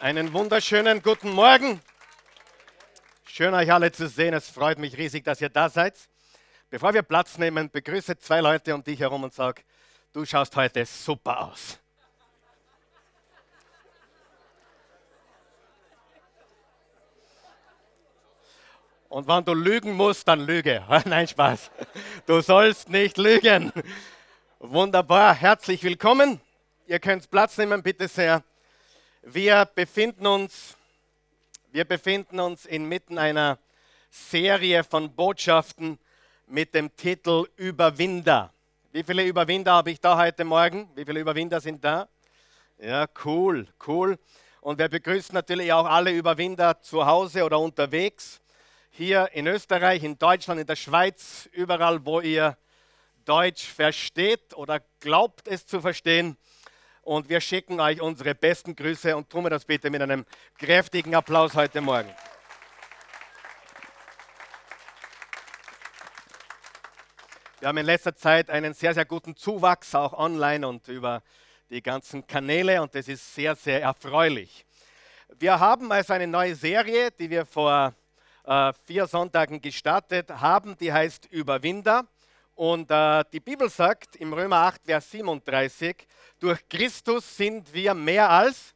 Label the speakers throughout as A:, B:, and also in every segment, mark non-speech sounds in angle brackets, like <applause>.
A: Einen wunderschönen guten Morgen. Schön euch alle zu sehen. Es freut mich riesig, dass ihr da seid. Bevor wir Platz nehmen, begrüße zwei Leute um dich herum und sag, du schaust heute super aus. Und wenn du lügen musst, dann lüge. <laughs> Nein, Spaß. Du sollst nicht lügen. Wunderbar, herzlich willkommen. Ihr könnt Platz nehmen, bitte sehr. Wir befinden uns, wir befinden uns inmitten einer Serie von Botschaften mit dem Titel Überwinder. Wie viele Überwinder habe ich da heute Morgen? Wie viele Überwinder sind da? Ja, cool, cool. Und wir begrüßen natürlich auch alle Überwinder zu Hause oder unterwegs. Hier in Österreich, in Deutschland, in der Schweiz, überall, wo ihr Deutsch versteht oder glaubt es zu verstehen und wir schicken euch unsere besten Grüße und tun wir das bitte mit einem kräftigen Applaus heute Morgen. Wir haben in letzter Zeit einen sehr, sehr guten Zuwachs, auch online und über die ganzen Kanäle und das ist sehr, sehr erfreulich. Wir haben also eine neue Serie, die wir vor äh, vier Sonntagen gestartet haben, die heißt Überwinder. Und äh, die Bibel sagt im Römer 8, Vers 37, durch Christus sind wir mehr als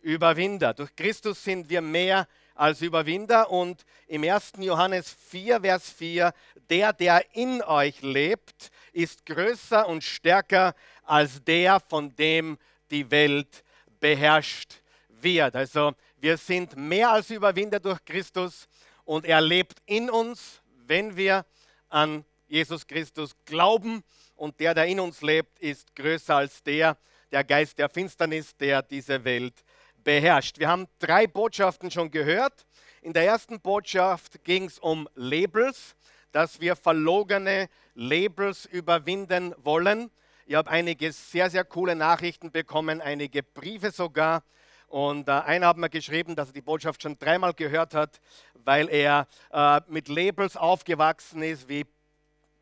A: Überwinder. Durch Christus sind wir mehr als Überwinder. Und im 1. Johannes 4, Vers 4, der, der in euch lebt, ist größer und stärker als der, von dem die Welt beherrscht wird. Also wir sind mehr als Überwinder durch Christus und er lebt in uns, wenn wir an Jesus Christus glauben und der, der in uns lebt, ist größer als der, der Geist der Finsternis, der diese Welt beherrscht. Wir haben drei Botschaften schon gehört. In der ersten Botschaft ging es um Labels, dass wir verlogene Labels überwinden wollen. Ich habe einige sehr, sehr coole Nachrichten bekommen, einige Briefe sogar. Und äh, einer hat mir geschrieben, dass er die Botschaft schon dreimal gehört hat, weil er äh, mit Labels aufgewachsen ist, wie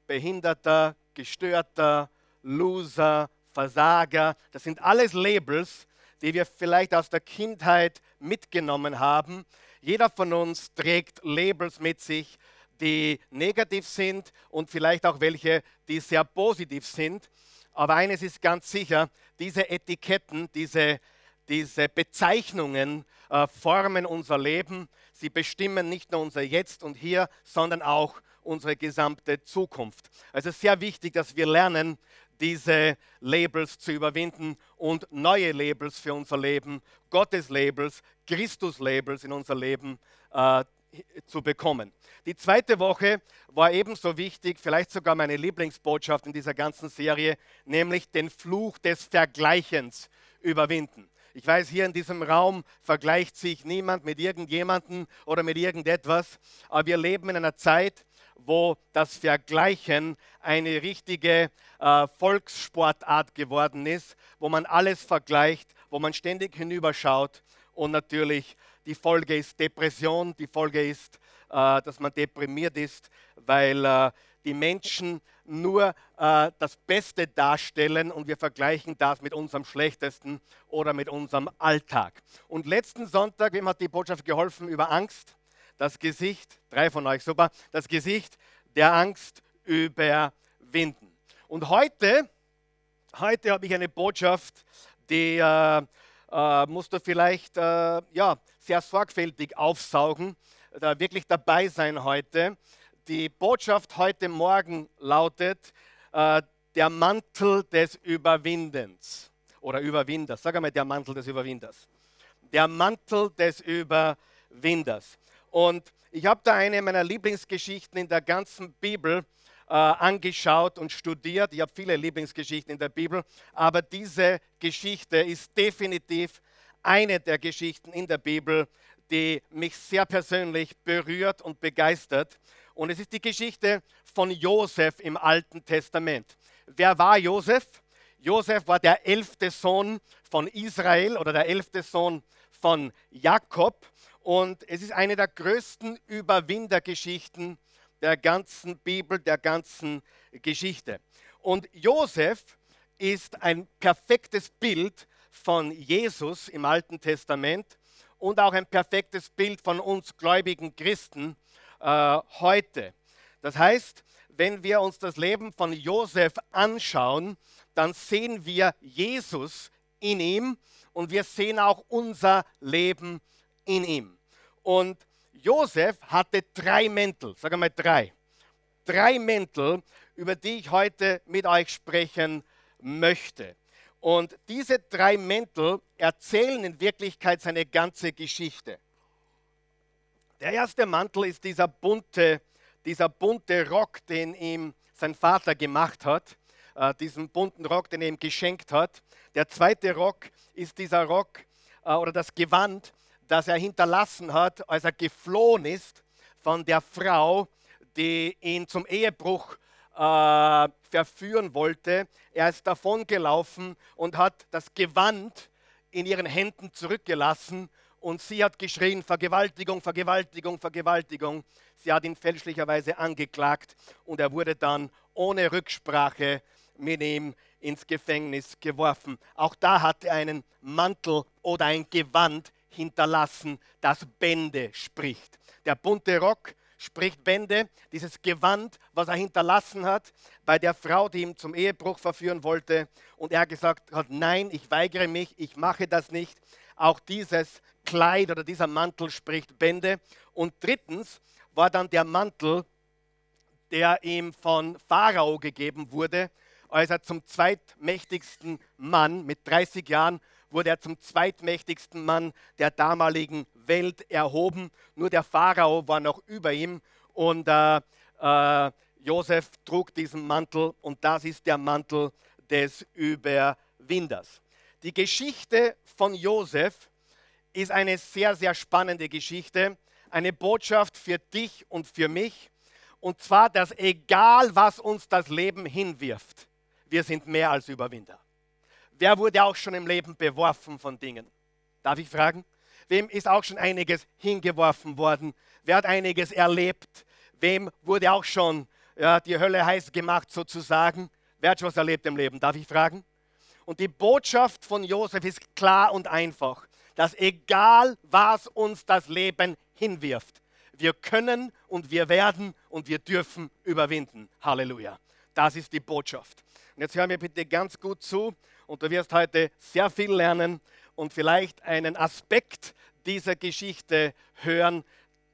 A: Behinderter, Gestörter, Loser, Versager. Das sind alles Labels, die wir vielleicht aus der Kindheit mitgenommen haben. Jeder von uns trägt Labels mit sich, die negativ sind und vielleicht auch welche, die sehr positiv sind. Aber eines ist ganz sicher, diese Etiketten, diese, diese Bezeichnungen äh, formen unser Leben. Sie bestimmen nicht nur unser Jetzt und Hier, sondern auch unsere gesamte Zukunft. Also sehr wichtig, dass wir lernen, diese Labels zu überwinden und neue Labels für unser Leben, Gottes Labels, Christus Labels in unser Leben äh, zu bekommen. Die zweite Woche war ebenso wichtig, vielleicht sogar meine Lieblingsbotschaft in dieser ganzen Serie, nämlich den Fluch des Vergleichens überwinden. Ich weiß, hier in diesem Raum vergleicht sich niemand mit irgendjemandem oder mit irgendetwas, aber wir leben in einer Zeit, wo das Vergleichen eine richtige äh, Volkssportart geworden ist, wo man alles vergleicht, wo man ständig hinüberschaut und natürlich die Folge ist Depression, die Folge ist, äh, dass man deprimiert ist, weil äh, die Menschen nur äh, das Beste darstellen und wir vergleichen das mit unserem Schlechtesten oder mit unserem Alltag. Und letzten Sonntag, wem hat die Botschaft geholfen über Angst? Das Gesicht, drei von euch, super, das Gesicht der Angst überwinden. Und heute, heute habe ich eine Botschaft, die äh, äh, musst du vielleicht äh, ja, sehr sorgfältig aufsaugen, da wirklich dabei sein heute. Die Botschaft heute Morgen lautet, äh, der Mantel des Überwindens oder Überwinders. Sag einmal, der Mantel des Überwinders. Der Mantel des Überwinders. Und ich habe da eine meiner Lieblingsgeschichten in der ganzen Bibel äh, angeschaut und studiert. Ich habe viele Lieblingsgeschichten in der Bibel, aber diese Geschichte ist definitiv eine der Geschichten in der Bibel, die mich sehr persönlich berührt und begeistert. Und es ist die Geschichte von Josef im Alten Testament. Wer war Josef? Josef war der elfte Sohn von Israel oder der elfte Sohn von Jakob. Und es ist eine der größten Überwindergeschichten der ganzen Bibel, der ganzen Geschichte. Und Josef ist ein perfektes Bild von Jesus im Alten Testament. und auch ein perfektes Bild von uns gläubigen Christen äh, heute. Das heißt, wenn wir uns das Leben von Josef anschauen, dann sehen wir Jesus in ihm und wir sehen auch unser Leben in ihm. Und Josef hatte drei Mäntel, sag mal drei. Drei Mäntel, über die ich heute mit euch sprechen möchte. Und diese drei Mäntel erzählen in Wirklichkeit seine ganze Geschichte. Der erste Mantel ist dieser bunte, dieser bunte Rock, den ihm sein Vater gemacht hat, äh, diesen bunten Rock, den er ihm geschenkt hat. Der zweite Rock ist dieser Rock äh, oder das Gewand, das er hinterlassen hat, als er geflohen ist von der Frau, die ihn zum Ehebruch äh, verführen wollte. Er ist davongelaufen und hat das Gewand in ihren Händen zurückgelassen und sie hat geschrien, Vergewaltigung, Vergewaltigung, Vergewaltigung. Sie hat ihn fälschlicherweise angeklagt und er wurde dann ohne Rücksprache mit ihm ins Gefängnis geworfen. Auch da hat er einen Mantel oder ein Gewand hinterlassen, das Bände spricht. Der bunte Rock spricht Bände, dieses Gewand, was er hinterlassen hat bei der Frau, die ihn zum Ehebruch verführen wollte. Und er gesagt hat, nein, ich weigere mich, ich mache das nicht. Auch dieses Kleid oder dieser Mantel spricht Bände. Und drittens war dann der Mantel, der ihm von Pharao gegeben wurde, als er zum zweitmächtigsten Mann mit 30 Jahren wurde er zum zweitmächtigsten Mann der damaligen Welt erhoben. Nur der Pharao war noch über ihm und äh, äh, Josef trug diesen Mantel und das ist der Mantel des Überwinders. Die Geschichte von Josef ist eine sehr, sehr spannende Geschichte, eine Botschaft für dich und für mich. Und zwar, dass egal was uns das Leben hinwirft, wir sind mehr als Überwinder. Wer wurde auch schon im Leben beworfen von Dingen? Darf ich fragen? Wem ist auch schon einiges hingeworfen worden? Wer hat einiges erlebt? Wem wurde auch schon ja, die Hölle heiß gemacht sozusagen? Wer hat schon was erlebt im Leben? Darf ich fragen? Und die Botschaft von Josef ist klar und einfach, dass egal was uns das Leben hinwirft, wir können und wir werden und wir dürfen überwinden. Halleluja. Das ist die Botschaft. Und jetzt hör mir bitte ganz gut zu und du wirst heute sehr viel lernen und vielleicht einen Aspekt dieser Geschichte hören,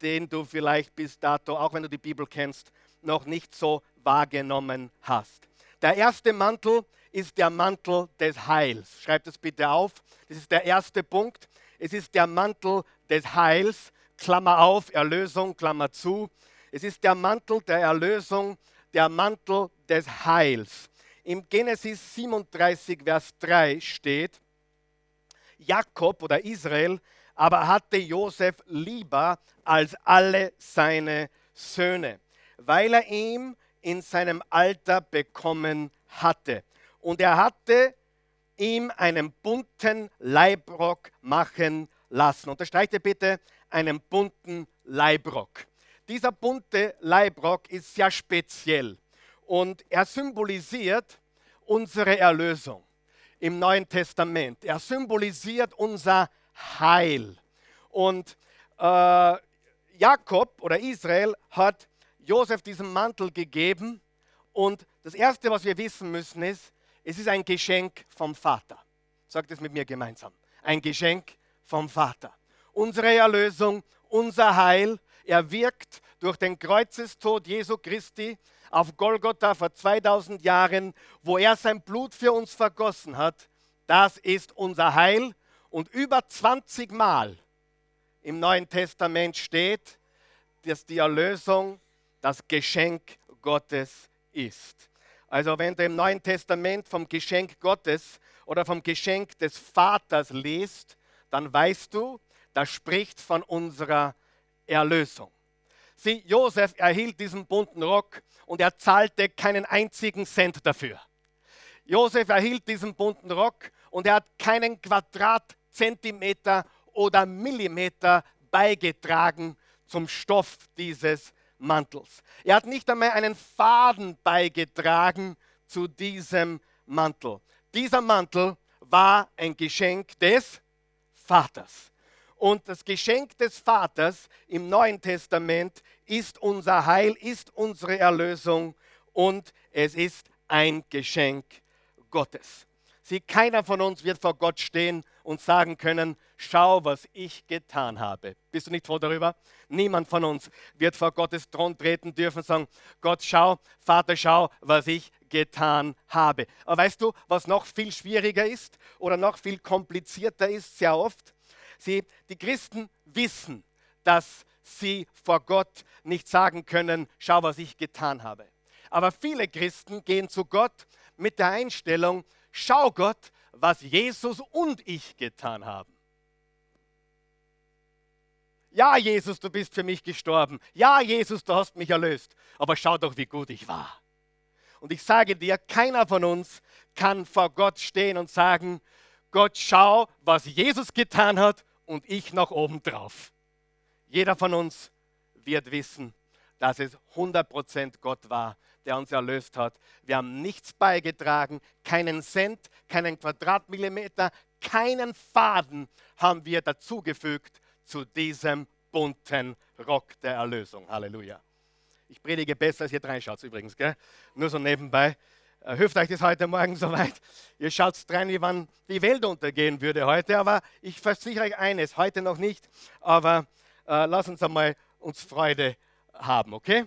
A: den du vielleicht bis dato, auch wenn du die Bibel kennst, noch nicht so wahrgenommen hast. Der erste Mantel ist der Mantel des Heils. Schreibt es bitte auf. Das ist der erste Punkt. Es ist der Mantel des Heils. Klammer auf, Erlösung, Klammer zu. Es ist der Mantel der Erlösung, der Mantel des Heils. Im Genesis 37, Vers 3 steht, Jakob oder Israel aber hatte Josef lieber als alle seine Söhne, weil er ihm in seinem Alter bekommen hatte. Und er hatte ihm einen bunten Leibrock machen lassen. Unterstreiche bitte einen bunten Leibrock. Dieser bunte Leibrock ist sehr speziell und er symbolisiert unsere Erlösung im Neuen Testament. Er symbolisiert unser Heil. Und äh, Jakob oder Israel hat Josef diesen Mantel gegeben. Und das Erste, was wir wissen müssen, ist, es ist ein Geschenk vom Vater. Sagt es mit mir gemeinsam. Ein Geschenk vom Vater. Unsere Erlösung, unser Heil, er wirkt durch den Kreuzestod Jesu Christi auf Golgotha vor 2000 Jahren, wo er sein Blut für uns vergossen hat. Das ist unser Heil. Und über 20 Mal im Neuen Testament steht, dass die Erlösung das Geschenk Gottes ist. Also wenn du im Neuen Testament vom Geschenk Gottes oder vom Geschenk des Vaters liest, dann weißt du, das spricht von unserer Erlösung. Sieh, Josef erhielt diesen bunten Rock und er zahlte keinen einzigen Cent dafür. Josef erhielt diesen bunten Rock und er hat keinen Quadratzentimeter oder Millimeter beigetragen zum Stoff dieses Mantels. Er hat nicht einmal einen Faden beigetragen zu diesem Mantel. Dieser Mantel war ein Geschenk des Vaters. Und das Geschenk des Vaters im Neuen Testament ist unser Heil, ist unsere Erlösung und es ist ein Geschenk Gottes. Sie, keiner von uns wird vor Gott stehen und sagen können, schau, was ich getan habe. Bist du nicht froh darüber? Niemand von uns wird vor Gottes Thron treten dürfen und sagen, Gott, schau, Vater, schau, was ich getan habe. Aber weißt du, was noch viel schwieriger ist oder noch viel komplizierter ist, sehr oft? Sie, die Christen wissen, dass sie vor Gott nicht sagen können, schau, was ich getan habe. Aber viele Christen gehen zu Gott mit der Einstellung, schau Gott, was Jesus und ich getan haben. Ja, Jesus, du bist für mich gestorben. Ja, Jesus, du hast mich erlöst. Aber schau doch, wie gut ich war. Und ich sage dir, keiner von uns kann vor Gott stehen und sagen, Gott, schau, was Jesus getan hat und ich noch oben drauf. Jeder von uns wird wissen, dass es 100% Gott war, der uns erlöst hat. Wir haben nichts beigetragen, keinen Cent, keinen Quadratmillimeter, keinen Faden haben wir dazugefügt zu diesem bunten Rock der Erlösung. Halleluja. Ich predige besser, als ihr reinschaut übrigens, gell? nur so nebenbei. Äh, hilft euch das heute Morgen <laughs> soweit? Ihr schaut rein, wie wann die Welt untergehen würde heute, aber ich versichere euch eines, heute noch nicht, aber äh, lass uns einmal uns Freude haben, okay?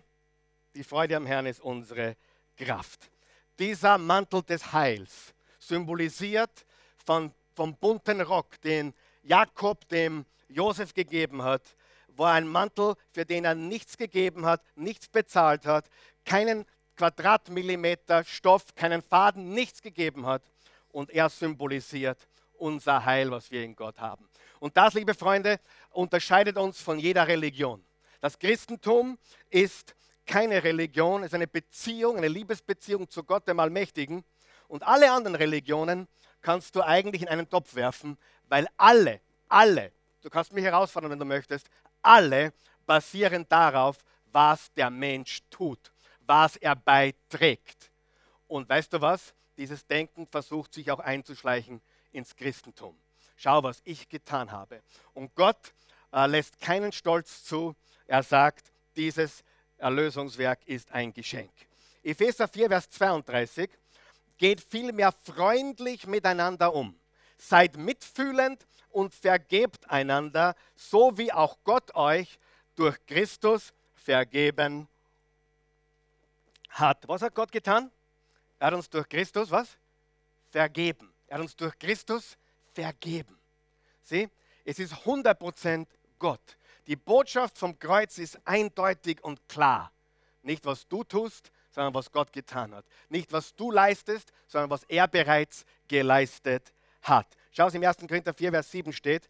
A: Die Freude am Herrn ist unsere Kraft. Dieser Mantel des Heils, symbolisiert von, vom bunten Rock, den Jakob dem Josef gegeben hat, war ein Mantel, für den er nichts gegeben hat, nichts bezahlt hat, keinen Quadratmillimeter Stoff, keinen Faden, nichts gegeben hat. Und er symbolisiert unser Heil, was wir in Gott haben. Und das, liebe Freunde, unterscheidet uns von jeder Religion. Das Christentum ist keine Religion, ist eine Beziehung, eine Liebesbeziehung zu Gott, dem Allmächtigen. Und alle anderen Religionen kannst du eigentlich in einen Topf werfen, weil alle, alle, du kannst mich herausfordern, wenn du möchtest, alle basieren darauf, was der Mensch tut, was er beiträgt. Und weißt du was? Dieses Denken versucht sich auch einzuschleichen ins Christentum. Schau, was ich getan habe. Und Gott äh, lässt keinen Stolz zu. Er sagt, dieses Erlösungswerk ist ein Geschenk. Epheser 4, Vers 32 geht vielmehr freundlich miteinander um. Seid mitfühlend und vergebt einander, so wie auch Gott euch durch Christus vergeben hat. Was hat Gott getan? Er hat uns durch Christus was? Vergeben. Er hat uns durch Christus vergeben. Sieh, es ist 100% Gott. Die Botschaft vom Kreuz ist eindeutig und klar. Nicht, was du tust, sondern was Gott getan hat. Nicht, was du leistest, sondern was er bereits geleistet hat. Schau, es im 1. Korinther 4, Vers 7 steht,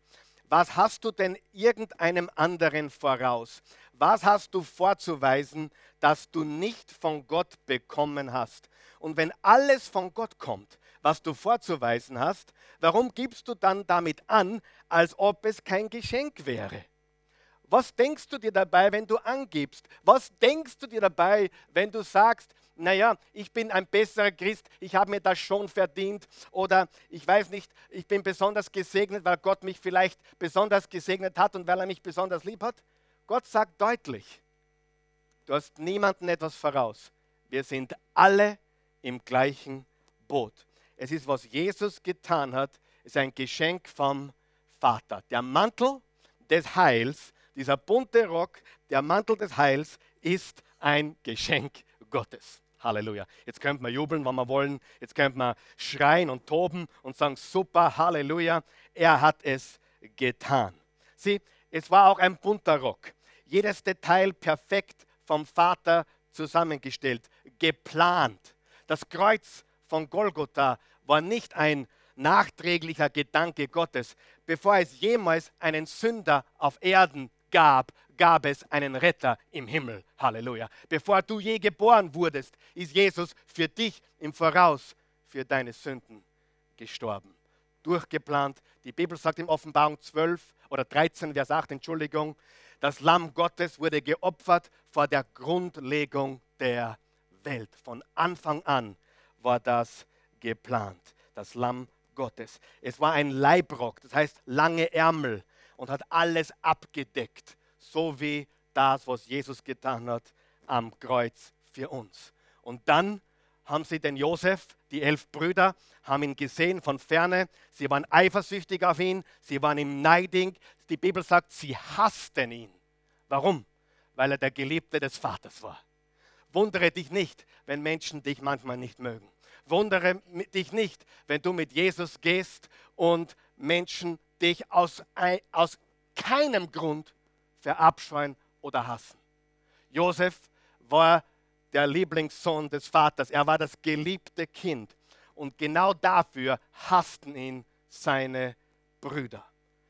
A: was hast du denn irgendeinem anderen voraus? Was hast du vorzuweisen, das du nicht von Gott bekommen hast? Und wenn alles von Gott kommt, was du vorzuweisen hast, warum gibst du dann damit an, als ob es kein Geschenk wäre? Was denkst du dir dabei, wenn du angibst? Was denkst du dir dabei, wenn du sagst, naja, ich bin ein besserer Christ, ich habe mir das schon verdient oder ich weiß nicht, ich bin besonders gesegnet, weil Gott mich vielleicht besonders gesegnet hat und weil er mich besonders lieb hat? Gott sagt deutlich, du hast niemanden etwas voraus. Wir sind alle im gleichen Boot. Es ist, was Jesus getan hat, ist ein Geschenk vom Vater. Der Mantel des Heils dieser bunte Rock, der Mantel des Heils, ist ein Geschenk Gottes. Halleluja. Jetzt könnte man jubeln, wenn wir wollen. Jetzt könnte man schreien und toben und sagen, super, Halleluja, er hat es getan. Sieh, es war auch ein bunter Rock. Jedes Detail perfekt vom Vater zusammengestellt, geplant. Das Kreuz von Golgotha war nicht ein nachträglicher Gedanke Gottes. Bevor es jemals einen Sünder auf Erden gab, gab es einen Retter im Himmel. Halleluja. Bevor du je geboren wurdest, ist Jesus für dich im Voraus für deine Sünden gestorben. Durchgeplant. Die Bibel sagt in Offenbarung 12 oder 13, Vers 8, Entschuldigung, das Lamm Gottes wurde geopfert vor der Grundlegung der Welt. Von Anfang an war das geplant. Das Lamm Gottes. Es war ein Leibrock, das heißt lange Ärmel, und hat alles abgedeckt, so wie das, was Jesus getan hat am Kreuz für uns. Und dann haben sie den Josef, die elf Brüder, haben ihn gesehen von ferne. Sie waren eifersüchtig auf ihn, sie waren ihm neidig. Die Bibel sagt, sie hassten ihn. Warum? Weil er der Geliebte des Vaters war. Wundere dich nicht, wenn Menschen dich manchmal nicht mögen. Wundere dich nicht, wenn du mit Jesus gehst und Menschen dich aus, aus keinem Grund verabscheuen oder hassen. Josef war der Lieblingssohn des Vaters. Er war das geliebte Kind. Und genau dafür hassten ihn seine Brüder.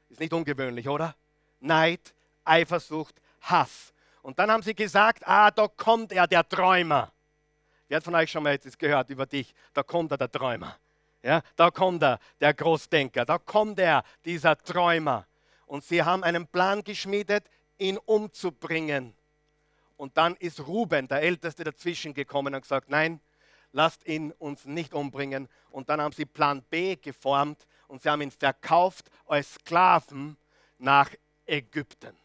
A: Ist nicht ungewöhnlich, oder? Neid, Eifersucht, Hass. Und dann haben sie gesagt, ah, da kommt er, der Träumer. Wer hat von euch schon mal etwas gehört über dich? Da kommt er, der Träumer. Ja, da kommt er, der Großdenker. Da kommt er, dieser Träumer. Und sie haben einen Plan geschmiedet, ihn umzubringen. Und dann ist Ruben, der Älteste, dazwischen gekommen und gesagt, nein, lasst ihn uns nicht umbringen. Und dann haben sie Plan B geformt und sie haben ihn verkauft als Sklaven nach Ägypten.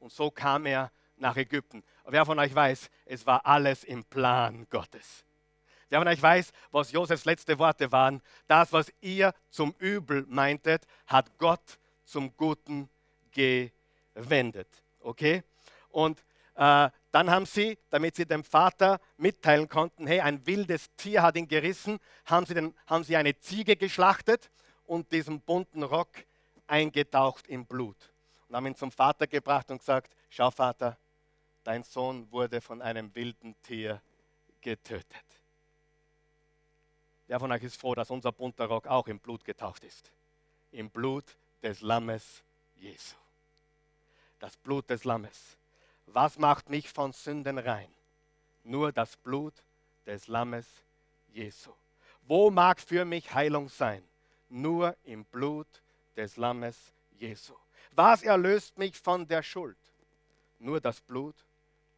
A: Und so kam er nach Ägypten. Wer von euch weiß, es war alles im Plan Gottes. Wer von euch weiß, was Josefs letzte Worte waren, das, was ihr zum Übel meintet, hat Gott zum Guten gewendet. Okay? Und äh, dann haben sie, damit sie dem Vater mitteilen konnten, hey, ein wildes Tier hat ihn gerissen, haben sie, den, haben sie eine Ziege geschlachtet und diesen bunten Rock eingetaucht im Blut. Und haben ihn zum Vater gebracht und gesagt, schau Vater, dein Sohn wurde von einem wilden Tier getötet. Wer von euch ist froh, dass unser bunter Rock auch im Blut getaucht ist? Im Blut des Lammes Jesu. Das Blut des Lammes. Was macht mich von Sünden rein? Nur das Blut des Lammes Jesu. Wo mag für mich Heilung sein? Nur im Blut des Lammes Jesu. Was erlöst mich von der Schuld? Nur das Blut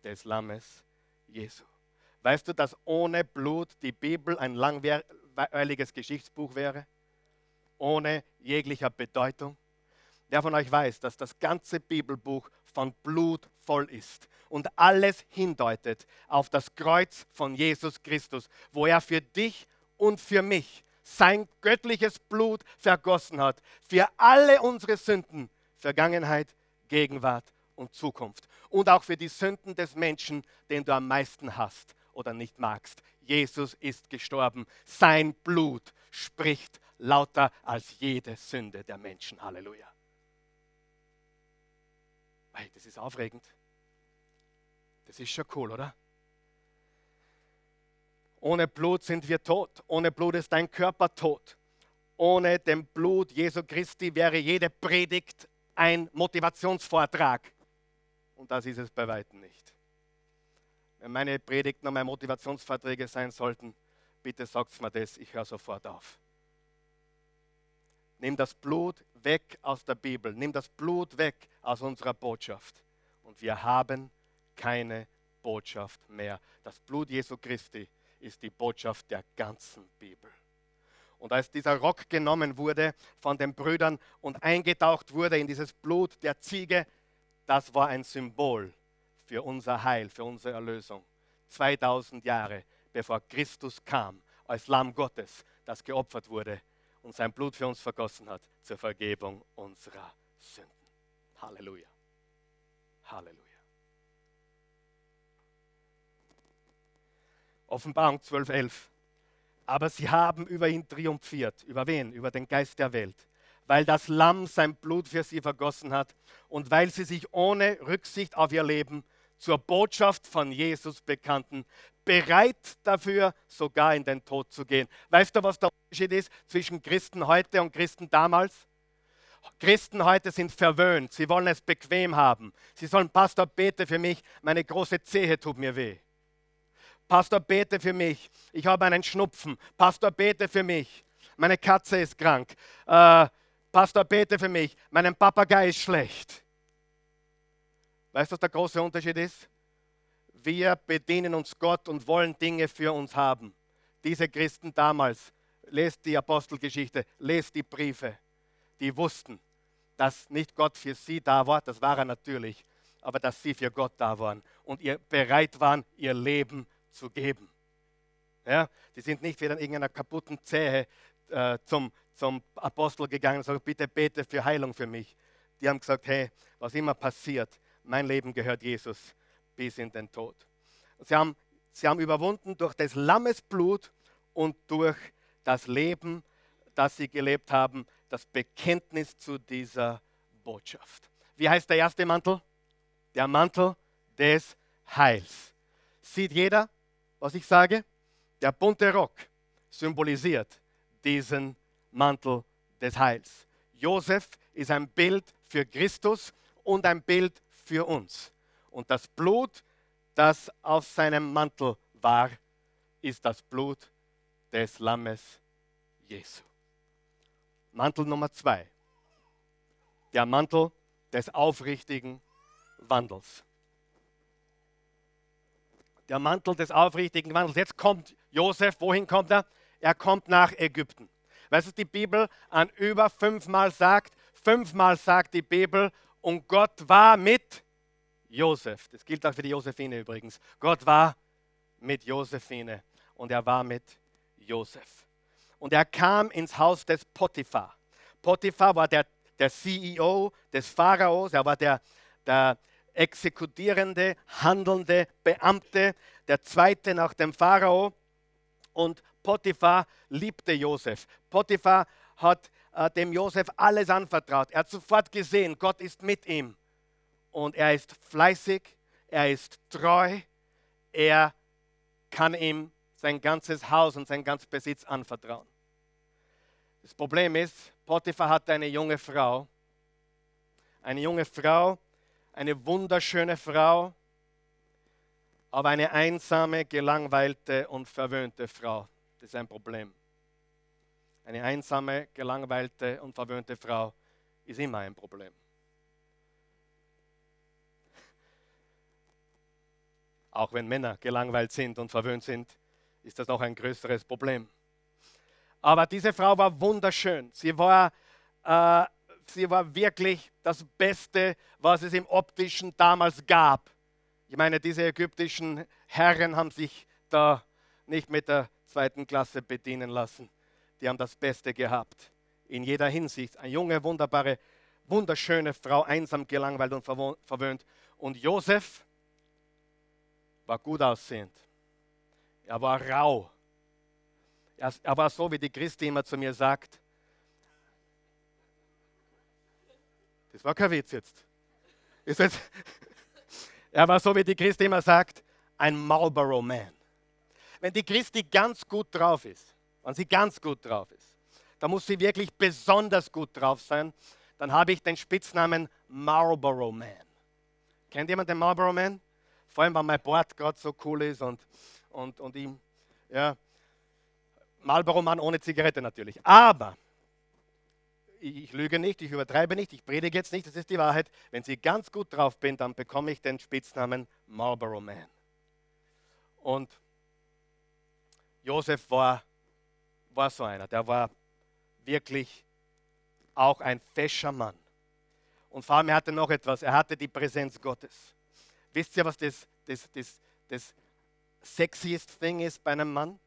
A: des Lammes Jesu. Weißt du, dass ohne Blut die Bibel ein langweiliges Geschichtsbuch wäre? Ohne jeglicher Bedeutung? Wer von euch weiß, dass das ganze Bibelbuch von Blut voll ist und alles hindeutet auf das Kreuz von Jesus Christus, wo er für dich und für mich sein göttliches Blut vergossen hat, für alle unsere Sünden, Vergangenheit, Gegenwart und Zukunft. Und auch für die Sünden des Menschen, den du am meisten hast oder nicht magst. Jesus ist gestorben. Sein Blut spricht lauter als jede Sünde der Menschen. Halleluja. Hey, das ist aufregend. Das ist schon cool, oder? Ohne Blut sind wir tot. Ohne Blut ist dein Körper tot. Ohne dem Blut Jesu Christi wäre jede Predigt ein Motivationsvortrag. Und das ist es bei weitem nicht. Wenn meine Predigten und meine Motivationsvorträge sein sollten, bitte sagt mir das, ich höre sofort auf. Nimm das Blut weg aus der Bibel, nimm das Blut weg aus unserer Botschaft. Und wir haben keine Botschaft mehr. Das Blut Jesu Christi ist die Botschaft der ganzen Bibel. Und als dieser Rock genommen wurde von den Brüdern und eingetaucht wurde in dieses Blut der Ziege, das war ein Symbol für unser Heil, für unsere Erlösung. 2000 Jahre bevor Christus kam, als Lamm Gottes, das geopfert wurde und sein Blut für uns vergossen hat zur Vergebung unserer Sünden. Halleluja. Halleluja. Offenbarung 12.11. Aber sie haben über ihn triumphiert. Über wen? Über den Geist der Welt. Weil das Lamm sein Blut für sie vergossen hat und weil sie sich ohne Rücksicht auf ihr Leben zur Botschaft von Jesus bekannten, bereit dafür, sogar in den Tod zu gehen. Weißt du, was der Unterschied ist zwischen Christen heute und Christen damals? Christen heute sind verwöhnt, sie wollen es bequem haben. Sie sollen, Pastor, bete für mich, meine große Zehe tut mir weh. Pastor, bete für mich, ich habe einen Schnupfen. Pastor, bete für mich, meine Katze ist krank. Äh, Pastor, bete für mich, meinem Papagei ist schlecht. Weißt du, was der große Unterschied ist? Wir bedienen uns Gott und wollen Dinge für uns haben. Diese Christen damals, lest die Apostelgeschichte, lest die Briefe, die wussten, dass nicht Gott für sie da war, das war er natürlich, aber dass sie für Gott da waren und ihr bereit waren, ihr Leben zu geben. Ja, die sind nicht wieder in irgendeiner kaputten Zehe äh, zum, zum Apostel gegangen und gesagt, bitte bete für Heilung für mich. Die haben gesagt, hey, was immer passiert, mein Leben gehört Jesus bis in den Tod. Sie haben, sie haben überwunden durch des Lammes Blut und durch das Leben, das sie gelebt haben, das Bekenntnis zu dieser Botschaft. Wie heißt der erste Mantel? Der Mantel des Heils. Sieht jeder, was ich sage? Der bunte Rock symbolisiert diesen Mantel des Heils. Josef ist ein Bild für Christus und ein Bild für uns. Und das Blut, das auf seinem Mantel war, ist das Blut des Lammes Jesu. Mantel Nummer zwei. Der Mantel des aufrichtigen Wandels. Der Mantel des aufrichtigen Wandels. Jetzt kommt Josef, wohin kommt er? Er kommt nach Ägypten. Weißt du, die Bibel an über fünfmal sagt, fünfmal sagt die Bibel, und Gott war mit Josef. Das gilt auch für die Josephine übrigens. Gott war mit Josephine und er war mit Josef. Und er kam ins Haus des Potiphar. Potiphar war der, der CEO des Pharaos, er war der, der exekutierende, handelnde Beamte, der zweite nach dem Pharao. Und Potiphar liebte Josef. Potiphar hat äh, dem Josef alles anvertraut. Er hat sofort gesehen, Gott ist mit ihm. Und er ist fleißig, er ist treu, er kann ihm sein ganzes Haus und sein ganzes Besitz anvertrauen. Das Problem ist, Potiphar hatte eine junge Frau, eine junge Frau, eine wunderschöne Frau, aber eine einsame, gelangweilte und verwöhnte Frau. Das ist ein Problem. Eine einsame, gelangweilte und verwöhnte Frau ist immer ein Problem. Auch wenn Männer gelangweilt sind und verwöhnt sind, ist das noch ein größeres Problem. Aber diese Frau war wunderschön. Sie war, äh, sie war wirklich das Beste, was es im optischen damals gab. Ich meine, diese ägyptischen Herren haben sich da nicht mit der zweiten Klasse bedienen lassen. Die haben das Beste gehabt. In jeder Hinsicht. Eine junge, wunderbare, wunderschöne Frau, einsam, gelangweilt und verwöhnt. Und Josef war gut aussehend. Er war rau. Er, war so, wie die Christi immer zu mir sagt. Das war kein Witz jetzt. Ist jetzt <laughs> er war so, wie die Christi immer sagt, ein Marlboro Man. Wenn die Christi ganz gut drauf ist, wenn sie ganz gut drauf ist, dann muss sie wirklich besonders gut drauf sein. Dann habe ich den Spitznamen Marlboro Man. Kennt jemand den Marlboro Man? Vor allem, weil mein Bord gerade so cool ist und, und, und ihm, ja, Marlboro Man ohne Zigarette natürlich. Aber, ich, ich lüge nicht, ich übertreibe nicht, ich predige jetzt nicht, das ist die Wahrheit. Wenn Sie ganz gut drauf bin, dann bekomme ich den Spitznamen Marlboro Man. Und Josef war, war so einer, der war wirklich auch ein fescher Mann. Und vor allem, er hatte noch etwas, er hatte die Präsenz Gottes. Wisst ihr, was das, das, das, das sexiest Thing ist bei einem Mann?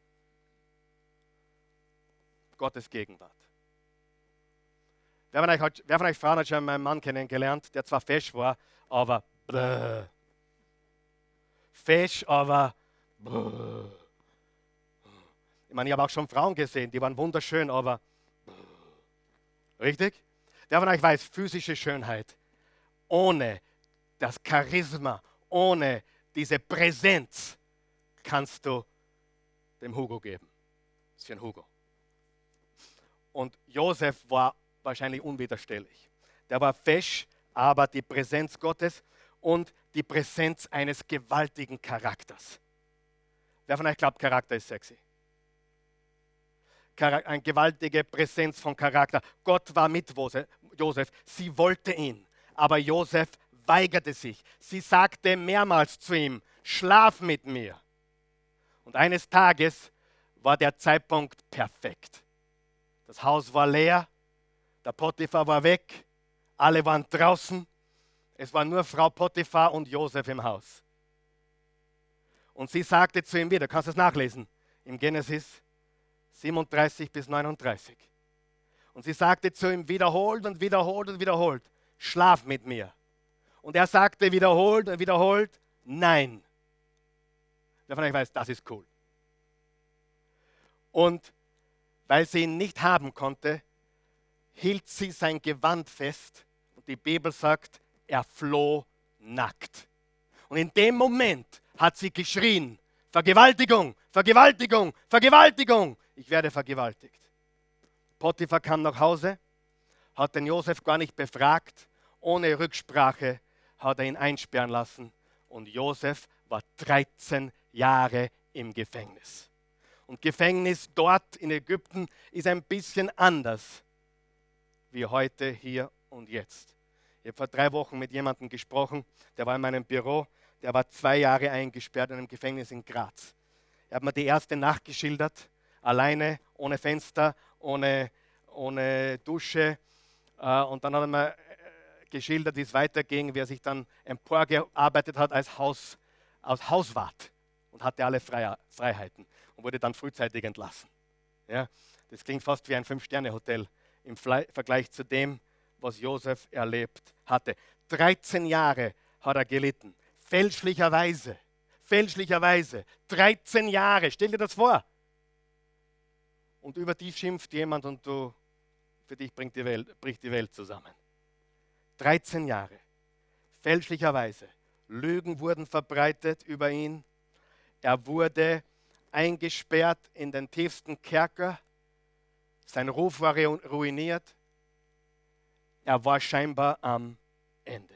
A: Gottes Gegenwart. Wer von euch, wer von euch Frauen hat schon meinen Mann kennengelernt, der zwar fesch war, aber bläh. fesch, aber bläh. Ich meine, ich habe auch schon Frauen gesehen, die waren wunderschön, aber richtig? Wer von euch weiß, physische Schönheit ohne das Charisma ohne diese Präsenz kannst du dem Hugo geben. Das ist für ein Hugo. Und Josef war wahrscheinlich unwiderstehlich. Der war fesch, aber die Präsenz Gottes und die Präsenz eines gewaltigen Charakters. Wer von euch glaubt, Charakter ist sexy? Eine gewaltige Präsenz von Charakter. Gott war mit Josef. Sie wollte ihn, aber Josef weigerte sich. Sie sagte mehrmals zu ihm, schlaf mit mir. Und eines Tages war der Zeitpunkt perfekt. Das Haus war leer, der Potiphar war weg, Alle waren draußen. Es war nur Frau Potiphar und Josef im Haus. Und sie sagte zu ihm wieder, kannst du es nachlesen, im Genesis 37 bis 39. Und sie sagte zu ihm wiederholt und wiederholt und wiederholt, schlaf mit mir. Und er sagte wiederholt und wiederholt, nein. Wer von euch weiß, das ist cool. Und weil sie ihn nicht haben konnte, hielt sie sein Gewand fest. Und die Bibel sagt, er floh nackt. Und in dem Moment hat sie geschrien, Vergewaltigung, Vergewaltigung, Vergewaltigung. Ich werde vergewaltigt. Potiphar kam nach Hause, hat den Josef gar nicht befragt, ohne Rücksprache hat er ihn einsperren lassen und Josef war 13 Jahre im Gefängnis. Und Gefängnis dort in Ägypten ist ein bisschen anders wie heute, hier und jetzt. Ich habe vor drei Wochen mit jemandem gesprochen, der war in meinem Büro, der war zwei Jahre eingesperrt in einem Gefängnis in Graz. Er hat mir die erste Nacht geschildert, alleine, ohne Fenster, ohne, ohne Dusche. Äh, und dann hat er mir äh, geschildert, wie es weiterging, wie er sich dann emporgearbeitet hat als, Haus, als Hauswart und hatte alle Freiheiten und wurde dann frühzeitig entlassen. Ja, das klingt fast wie ein Fünf-Sterne-Hotel im Vergleich zu dem, was Josef erlebt hatte. 13 Jahre hat er gelitten, fälschlicherweise, fälschlicherweise, 13 Jahre, stell dir das vor. Und über dich schimpft jemand und du, für dich bringt die Welt, bricht die Welt zusammen. 13 Jahre, fälschlicherweise, Lügen wurden verbreitet über ihn, er wurde eingesperrt in den tiefsten Kerker, sein Ruf war ruiniert, er war scheinbar am Ende.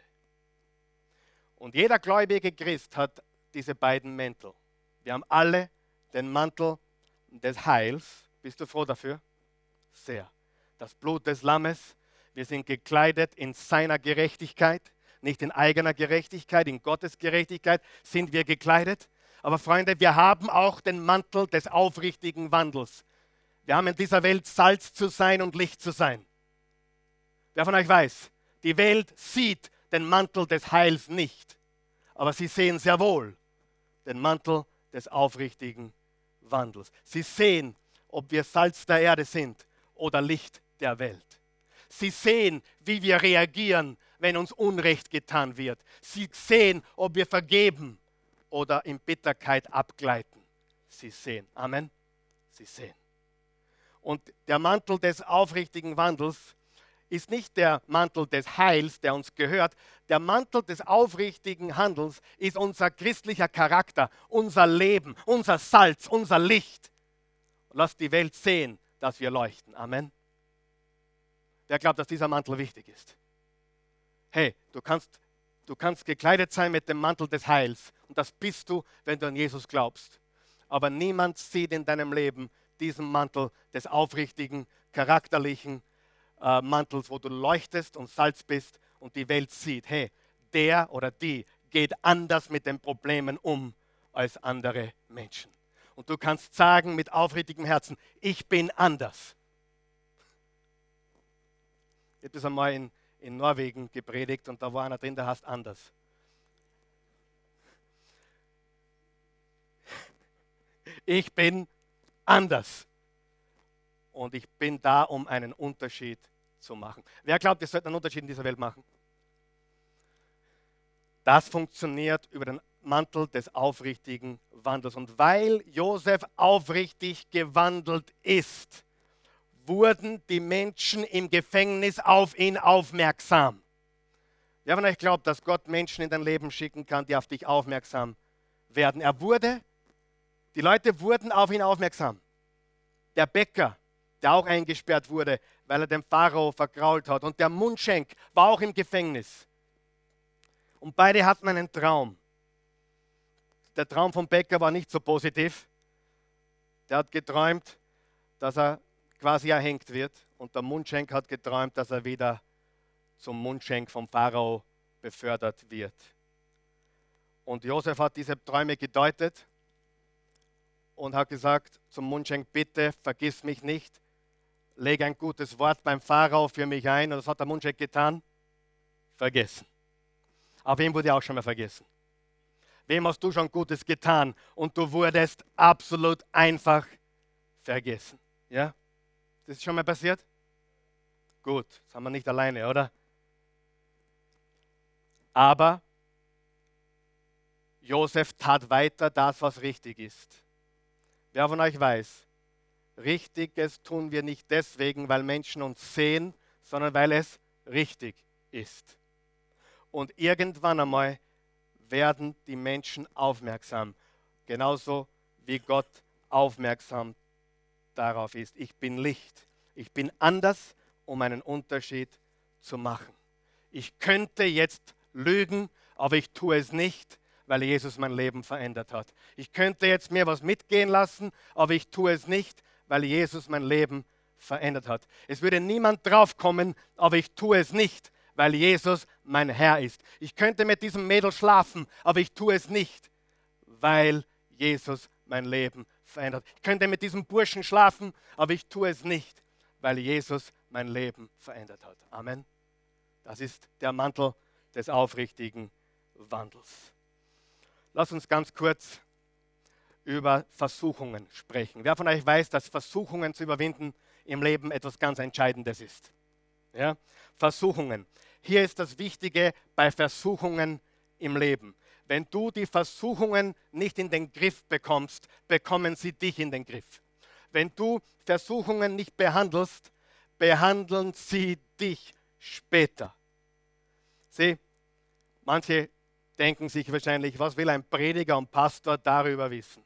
A: Und jeder gläubige Christ hat diese beiden Mäntel. Wir haben alle den Mantel des Heils. Bist du froh dafür? Sehr. Das Blut des Lammes. Wir sind gekleidet in seiner Gerechtigkeit, nicht in eigener Gerechtigkeit, in Gottes Gerechtigkeit sind wir gekleidet. Aber Freunde, wir haben auch den Mantel des aufrichtigen Wandels. Wir haben in dieser Welt Salz zu sein und Licht zu sein. Wer von euch weiß, die Welt sieht den Mantel des Heils nicht, aber sie sehen sehr wohl den Mantel des aufrichtigen Wandels. Sie sehen, ob wir Salz der Erde sind oder Licht der Welt. Sie sehen, wie wir reagieren, wenn uns Unrecht getan wird. Sie sehen, ob wir vergeben oder in Bitterkeit abgleiten. Sie sehen. Amen. Sie sehen. Und der Mantel des aufrichtigen Wandels ist nicht der Mantel des Heils, der uns gehört. Der Mantel des aufrichtigen Handels ist unser christlicher Charakter, unser Leben, unser Salz, unser Licht. Lass die Welt sehen, dass wir leuchten. Amen. Wer glaubt, dass dieser Mantel wichtig ist? Hey, du kannst, du kannst gekleidet sein mit dem Mantel des Heils. Und das bist du, wenn du an Jesus glaubst. Aber niemand sieht in deinem Leben diesen Mantel des aufrichtigen, charakterlichen, äh, Mantels, wo du leuchtest und Salz bist und die Welt sieht, hey, der oder die geht anders mit den Problemen um als andere Menschen. Und du kannst sagen mit aufrichtigem Herzen, ich bin anders. Ich habe das einmal in, in Norwegen gepredigt und da war einer drin, der heißt anders. Ich bin anders. Und ich bin da, um einen Unterschied zu machen. Wer glaubt, wir sollten einen Unterschied in dieser Welt machen? Das funktioniert über den Mantel des aufrichtigen Wandels. Und weil Josef aufrichtig gewandelt ist, wurden die Menschen im Gefängnis auf ihn aufmerksam. Wer von euch glaubt, dass Gott Menschen in dein Leben schicken kann, die auf dich aufmerksam werden? Er wurde, die Leute wurden auf ihn aufmerksam. Der Bäcker, der auch eingesperrt wurde, weil er den Pharao vergrault hat. Und der Mundschenk war auch im Gefängnis. Und beide hatten einen Traum. Der Traum vom Bäcker war nicht so positiv. Der hat geträumt, dass er quasi erhängt wird. Und der Mundschenk hat geträumt, dass er wieder zum Mundschenk vom Pharao befördert wird. Und Josef hat diese Träume gedeutet und hat gesagt zum Mundschenk, bitte vergiss mich nicht, lege ein gutes Wort beim Pharao für mich ein. Und das hat der Mundschenk getan. vergessen. Aber wem wurde auch schon mal vergessen? Wem hast du schon Gutes getan und du wurdest absolut einfach vergessen? Ja? Das ist schon mal passiert? Gut, jetzt haben wir nicht alleine, oder? Aber Josef tat weiter das, was richtig ist. Wer von euch weiß, Richtiges tun wir nicht deswegen, weil Menschen uns sehen, sondern weil es richtig ist. Und irgendwann einmal werden die Menschen aufmerksam, genauso wie Gott aufmerksam darauf ist. Ich bin Licht. Ich bin anders, um einen Unterschied zu machen. Ich könnte jetzt lügen, aber ich tue es nicht, weil Jesus mein Leben verändert hat. Ich könnte jetzt mir was mitgehen lassen, aber ich tue es nicht, weil Jesus mein Leben verändert hat. Es würde niemand draufkommen, aber ich tue es nicht, weil Jesus mein Herr ist. Ich könnte mit diesem Mädel schlafen, aber ich tue es nicht, weil Jesus mein Leben verändert. Ich könnte mit diesem Burschen schlafen, aber ich tue es nicht, weil Jesus mein Leben verändert hat. Amen. Das ist der Mantel des aufrichtigen Wandels. Lass uns ganz kurz über Versuchungen sprechen. Wer von euch weiß, dass Versuchungen zu überwinden im Leben etwas ganz Entscheidendes ist? Ja? Versuchungen. Hier ist das Wichtige bei Versuchungen im Leben. Wenn du die Versuchungen nicht in den Griff bekommst, bekommen sie dich in den Griff. Wenn du Versuchungen nicht behandelst, behandeln sie dich später. Sieh, manche denken sich wahrscheinlich, was will ein Prediger und Pastor darüber wissen?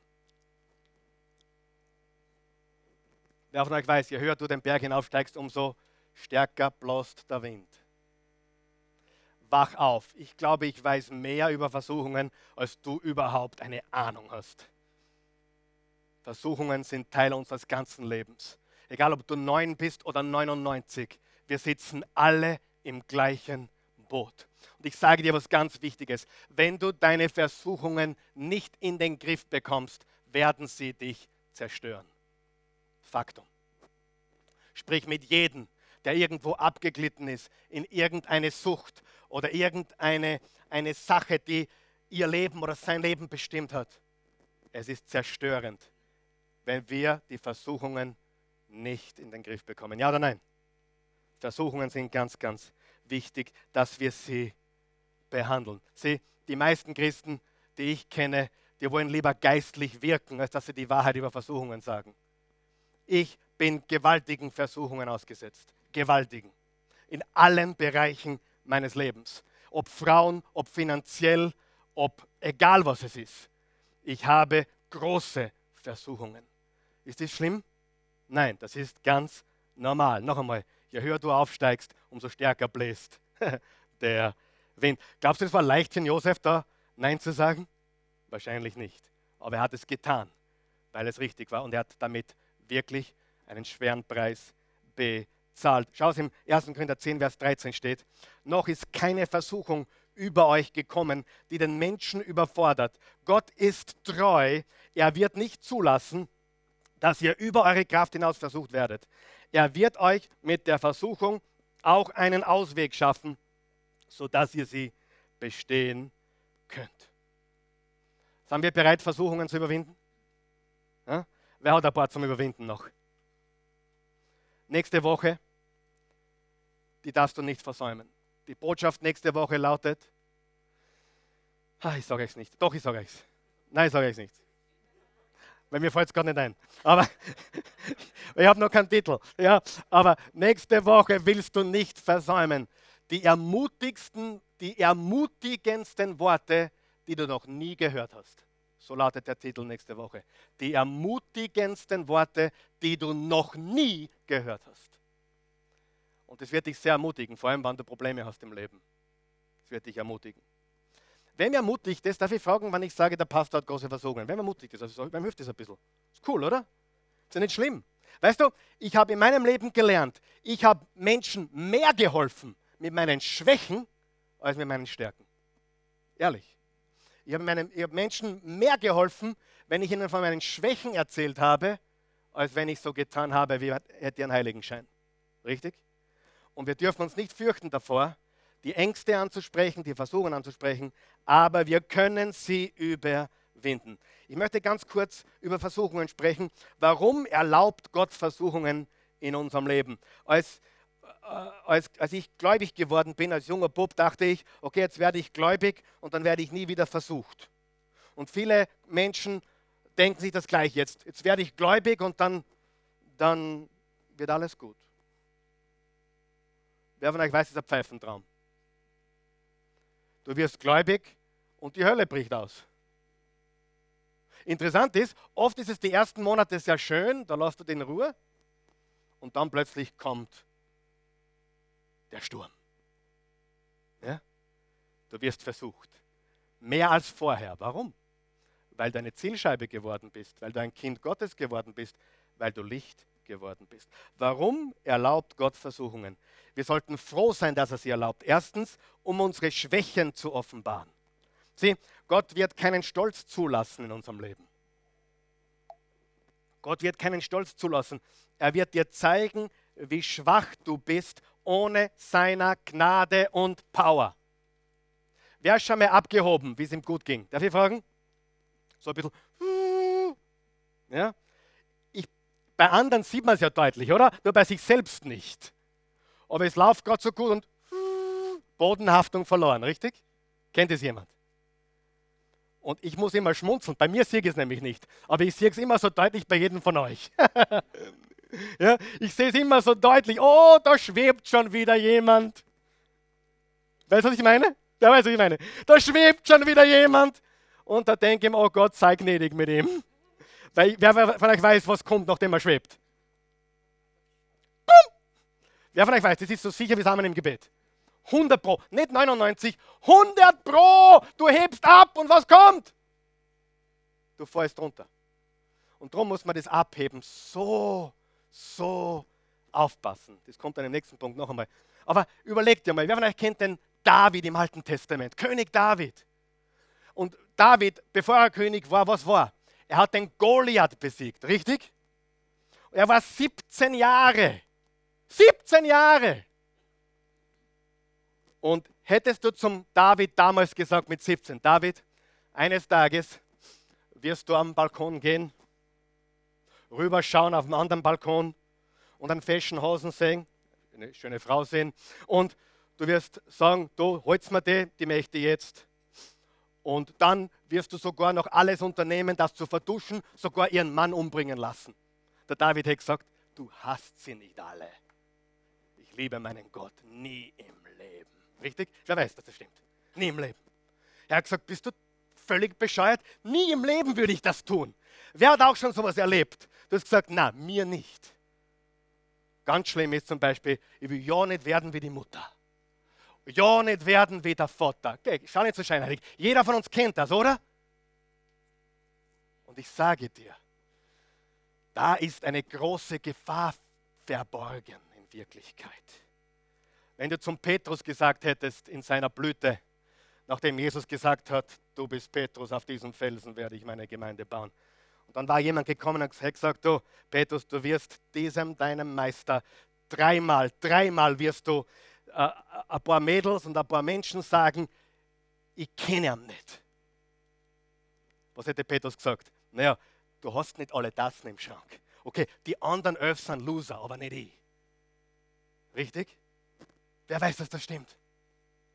A: Wer von euch weiß, je höher du den Berg hinaufsteigst, umso stärker bläst der Wind. Wach auf. Ich glaube, ich weiß mehr über Versuchungen, als du überhaupt eine Ahnung hast. Versuchungen sind Teil unseres ganzen Lebens. Egal, ob du neun bist oder 99, wir sitzen alle im gleichen Boot. Und ich sage dir was ganz Wichtiges. Wenn du deine Versuchungen nicht in den Griff bekommst, werden sie dich zerstören. Faktum. Sprich mit jedem, der irgendwo abgeglitten ist, in irgendeine Sucht oder irgendeine eine Sache, die ihr Leben oder sein Leben bestimmt hat. Es ist zerstörend, wenn wir die Versuchungen nicht in den Griff bekommen. Ja oder nein? Versuchungen sind ganz, ganz wichtig, dass wir sie behandeln. Sieh, die meisten Christen, die ich kenne, die wollen lieber geistlich wirken, als dass sie die Wahrheit über Versuchungen sagen. Ich bin gewaltigen Versuchungen ausgesetzt. Gewaltigen. In allen Bereichen meines Lebens. Ob Frauen, ob finanziell, ob egal was es ist. Ich habe große Versuchungen. Ist das schlimm? Nein, das ist ganz normal. Noch einmal, je höher du aufsteigst, umso stärker bläst <laughs> der Wind. Glaubst du, es war leicht für Josef da Nein zu sagen? Wahrscheinlich nicht. Aber er hat es getan, weil es richtig war und er hat damit wirklich einen schweren Preis bezahlt. Schau es im 1. Korinther 10, Vers 13 steht. Noch ist keine Versuchung über euch gekommen, die den Menschen überfordert. Gott ist treu. Er wird nicht zulassen, dass ihr über eure Kraft hinaus versucht werdet. Er wird euch mit der Versuchung auch einen Ausweg schaffen, sodass ihr sie bestehen könnt. Sind wir bereit, Versuchungen zu überwinden? Ja? Wer hat ein paar zum Überwinden noch? Nächste Woche, die darfst du nicht versäumen. Die Botschaft nächste Woche lautet, ah, ich sage es nicht. Doch, ich sage es. Nein, ich sage es nicht weil mir fällt es gar nicht ein. Aber <laughs> ich habe noch keinen Titel. Ja, aber nächste Woche willst du nicht versäumen. Die ermutigsten, die ermutigendsten Worte, die du noch nie gehört hast. So lautet der Titel nächste Woche. Die ermutigendsten Worte, die du noch nie gehört hast. Und das wird dich sehr ermutigen, vor allem wenn du Probleme hast im Leben. Es wird dich ermutigen. Wem ermutigt ist, darf ich fragen, wann ich sage, der Pastor hat große Versorgung. Wem ermutigt ist? Also, wem hilft das ein bisschen? Ist cool, oder? Ist ja nicht schlimm. Weißt du, ich habe in meinem Leben gelernt, ich habe Menschen mehr geholfen mit meinen Schwächen als mit meinen Stärken. Ehrlich. Ich habe, habe Menschen mehr geholfen, wenn ich ihnen von meinen Schwächen erzählt habe, als wenn ich so getan habe, wie hätte ich einen Heiligenschein. Richtig? Und wir dürfen uns nicht fürchten davor, die Ängste anzusprechen, die Versuchungen anzusprechen, aber wir können sie überwinden. Ich möchte ganz kurz über Versuchungen sprechen. Warum erlaubt Gott Versuchungen in unserem Leben? Als, äh, als, als ich gläubig geworden bin, als junger Bub, dachte ich, okay, jetzt werde ich gläubig und dann werde ich nie wieder versucht. Und viele Menschen denken sich das gleich jetzt. Jetzt werde ich gläubig und dann, dann wird alles gut. Wer von euch weiß, ist ein Pfeifentraum. Du wirst gläubig und die Hölle bricht aus. Interessant ist, oft ist es die ersten Monate sehr schön, da lässt du den in Ruhe und dann plötzlich kommt der Sturm. Ja? Du wirst versucht. Mehr als vorher. Warum? Weil du eine Zielscheibe geworden bist, weil du ein Kind Gottes geworden bist, weil du Licht geworden bist. Warum erlaubt Gott Versuchungen? Wir sollten froh sein, dass er sie erlaubt. Erstens, um unsere Schwächen zu offenbaren. Sieh, Gott wird keinen Stolz zulassen in unserem Leben. Gott wird keinen Stolz zulassen. Er wird dir zeigen, wie schwach du bist ohne seiner Gnade und Power. Wer ist schon mal abgehoben, wie es ihm gut ging? Darf ich fragen? So ein bisschen. Ja? Bei anderen sieht man es ja deutlich, oder? Nur bei sich selbst nicht aber es läuft gerade so gut und Bodenhaftung verloren, richtig? Kennt es jemand? Und ich muss immer schmunzeln. Bei mir sehe ich es nämlich nicht. Aber ich sehe es immer so deutlich bei jedem von euch. <laughs> ja, ich sehe es immer so deutlich. Oh, da schwebt schon wieder jemand. Weißt du, was ich meine? Ja, weißt du, was ich meine? Da schwebt schon wieder jemand. Und da denke ich mir, oh Gott, sei gnädig mit ihm. Weil wer von euch weiß, was kommt, nachdem er schwebt? Wer von euch weiß, das ist so sicher wie Samen im Gebet. 100 Pro, nicht 99, 100 Pro. Du hebst ab und was kommt? Du fällst runter. Und darum muss man das Abheben so, so aufpassen. Das kommt dann im nächsten Punkt noch einmal. Aber überlegt dir mal, wer von euch kennt den David im Alten Testament? König David. Und David, bevor er König war, was war? Er hat den Goliath besiegt, richtig? Er war 17 Jahre 17 Jahre. Und hättest du zum David damals gesagt mit 17, David, eines Tages wirst du am Balkon gehen, rüberschauen auf den anderen Balkon und einen Fashionhosen sehen, eine schöne Frau sehen und du wirst sagen, du holst mir die, die möchte jetzt. Und dann wirst du sogar noch alles unternehmen, das zu verduschen, sogar ihren Mann umbringen lassen. Der David hat gesagt, du hast sie nicht alle liebe meinen Gott nie im Leben. Richtig? Wer weiß, dass das stimmt? Nie im Leben. Er hat gesagt, bist du völlig bescheuert? Nie im Leben würde ich das tun. Wer hat auch schon sowas erlebt? Du hast gesagt, na, mir nicht. Ganz schlimm ist zum Beispiel, ich will ja nicht werden wie die Mutter. Ja nicht werden wie der Vater. Okay, schau nicht so scheinheilig. Jeder von uns kennt das, oder? Und ich sage dir, da ist eine große Gefahr verborgen. Wirklichkeit. Wenn du zum Petrus gesagt hättest in seiner Blüte, nachdem Jesus gesagt hat, du bist Petrus, auf diesem Felsen werde ich meine Gemeinde bauen. Und dann war jemand gekommen und hat gesagt, du Petrus, du wirst diesem deinem Meister dreimal, dreimal wirst du äh, ein paar Mädels und ein paar Menschen sagen, ich kenne ihn nicht. Was hätte Petrus gesagt? Naja, du hast nicht alle Tassen im Schrank. Okay, die anderen elf sind Loser, aber nicht ich. Richtig? Wer weiß, dass das stimmt?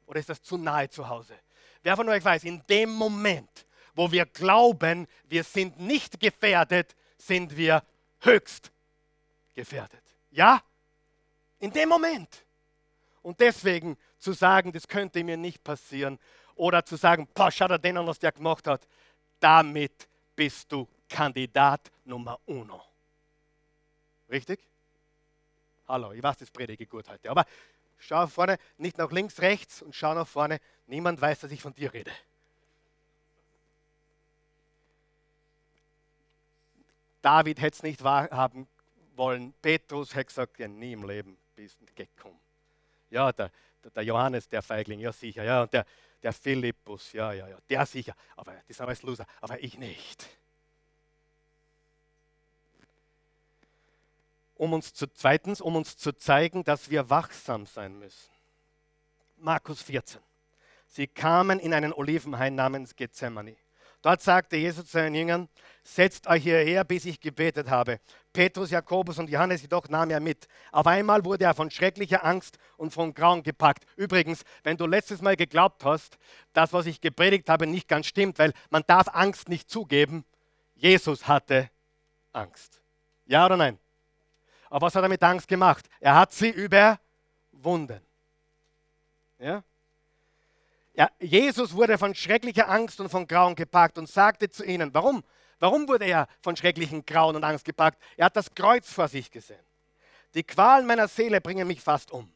A: Oder ist das zu nahe zu Hause? Wer von euch weiß, in dem Moment, wo wir glauben, wir sind nicht gefährdet, sind wir höchst gefährdet. Ja? In dem Moment. Und deswegen zu sagen, das könnte mir nicht passieren, oder zu sagen, boah, schau dir den an, was der gemacht hat, damit bist du Kandidat Nummer uno. Richtig? Hallo, ich weiß, das predige gut heute. Aber schau vorne, nicht nach links, rechts und schau nach vorne. Niemand weiß, dass ich von dir rede. David hätte es nicht wahrhaben wollen. Petrus hätte gesagt, ja, nie im Leben bist du gekommen. Ja, der, der, Johannes, der Feigling, ja sicher. Ja, und der, der Philippus, ja, ja, ja, der sicher. Aber die sind alles Loser, aber ich nicht. um uns zu, zweitens, um uns zu zeigen, dass wir wachsam sein müssen. Markus 14. Sie kamen in einen Olivenhain namens Gethsemane. Dort sagte Jesus zu seinen Jüngern, setzt euch hierher, bis ich gebetet habe. Petrus, Jakobus und Johannes jedoch nahm er mit. Auf einmal wurde er von schrecklicher Angst und von Grauen gepackt. Übrigens, wenn du letztes Mal geglaubt hast, dass was ich gepredigt habe nicht ganz stimmt, weil man darf Angst nicht zugeben, Jesus hatte Angst. Ja oder nein? Aber was hat er mit Angst gemacht? Er hat sie überwunden. Ja? Ja, Jesus wurde von schrecklicher Angst und von Grauen gepackt und sagte zu ihnen, warum? Warum wurde er von schrecklichen Grauen und Angst gepackt? Er hat das Kreuz vor sich gesehen. Die Qualen meiner Seele bringen mich fast um.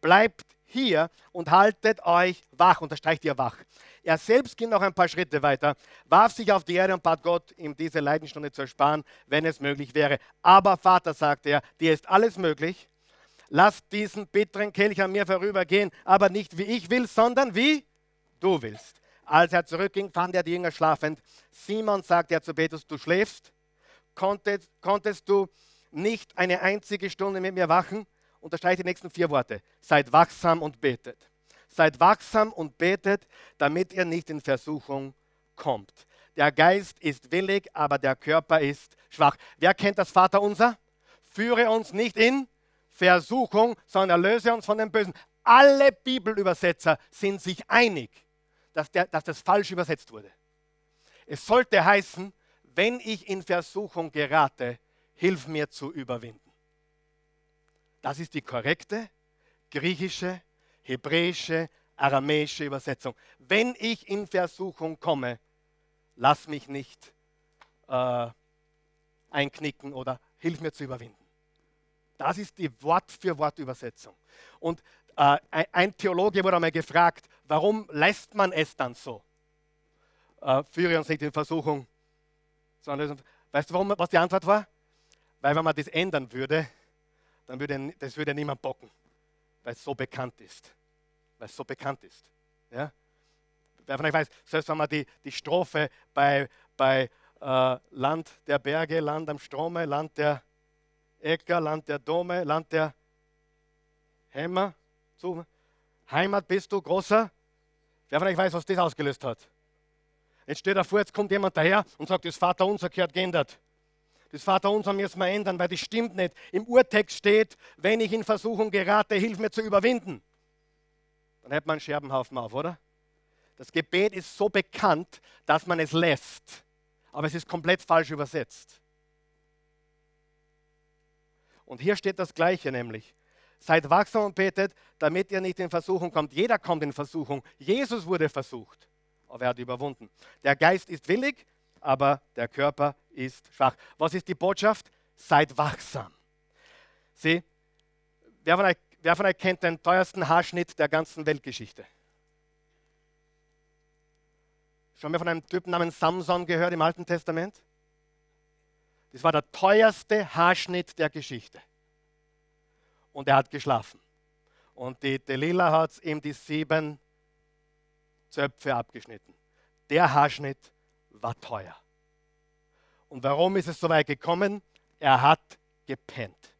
A: Bleibt hier und haltet euch wach, unterstreicht ihr wach. Er selbst ging noch ein paar Schritte weiter, warf sich auf die Erde und bat Gott, ihm diese Leidenstunde zu ersparen, wenn es möglich wäre. Aber Vater, sagte er, dir ist alles möglich. Lass diesen bitteren Kelch an mir vorübergehen, aber nicht wie ich will, sondern wie du willst. Als er zurückging, fand er die Jünger schlafend. Simon sagte er zu Petrus, du schläfst? Konntest, konntest du nicht eine einzige Stunde mit mir wachen? Unterstreicht die nächsten vier Worte. Seid wachsam und betet. Seid wachsam und betet, damit ihr nicht in Versuchung kommt. Der Geist ist willig, aber der Körper ist schwach. Wer kennt das Vaterunser? Führe uns nicht in Versuchung, sondern erlöse uns von dem Bösen. Alle Bibelübersetzer sind sich einig, dass, der, dass das falsch übersetzt wurde. Es sollte heißen, wenn ich in Versuchung gerate, hilf mir zu überwinden. Das ist die korrekte griechische, hebräische, aramäische Übersetzung. Wenn ich in Versuchung komme, lass mich nicht äh, einknicken oder hilf mir zu überwinden. Das ist die Wort für Wort Übersetzung. Und äh, ein Theologe wurde einmal gefragt, warum lässt man es dann so? Äh, führe uns nicht in Versuchung. Weißt du, warum, was die Antwort war? Weil wenn man das ändern würde, dann würde das würde niemand bocken, weil es so bekannt ist. Weil es so bekannt ist. Ja? Wer von euch weiß, selbst wenn man die, die Strophe bei, bei äh, Land der Berge, Land am Strome, Land der Äcker, Land der Dome, Land der Hämmer, zu. Heimat bist du, großer. Wer von euch weiß, was das ausgelöst hat? Jetzt steht davor, jetzt kommt jemand daher und sagt, das Vaterunser gehört geändert. Das Vaterunser müssen wir ändern, weil das stimmt nicht. Im Urtext steht, wenn ich in Versuchung gerate, hilf mir zu überwinden. Dann hätte man einen Scherbenhaufen auf, oder? Das Gebet ist so bekannt, dass man es lässt. Aber es ist komplett falsch übersetzt. Und hier steht das Gleiche nämlich. Seid wachsam und betet, damit ihr nicht in Versuchung kommt. Jeder kommt in Versuchung. Jesus wurde versucht, aber er hat überwunden. Der Geist ist willig, aber der Körper ist schwach. Was ist die Botschaft? Seid wachsam. Sieh, wer von euch, wer von euch kennt den teuersten Haarschnitt der ganzen Weltgeschichte? Schon mal von einem Typen namens Samson gehört im Alten Testament? Das war der teuerste Haarschnitt der Geschichte und er hat geschlafen. Und die Delilah hat ihm die sieben Zöpfe abgeschnitten. Der Haarschnitt war teuer. Und warum ist es so weit gekommen? Er hat gepennt.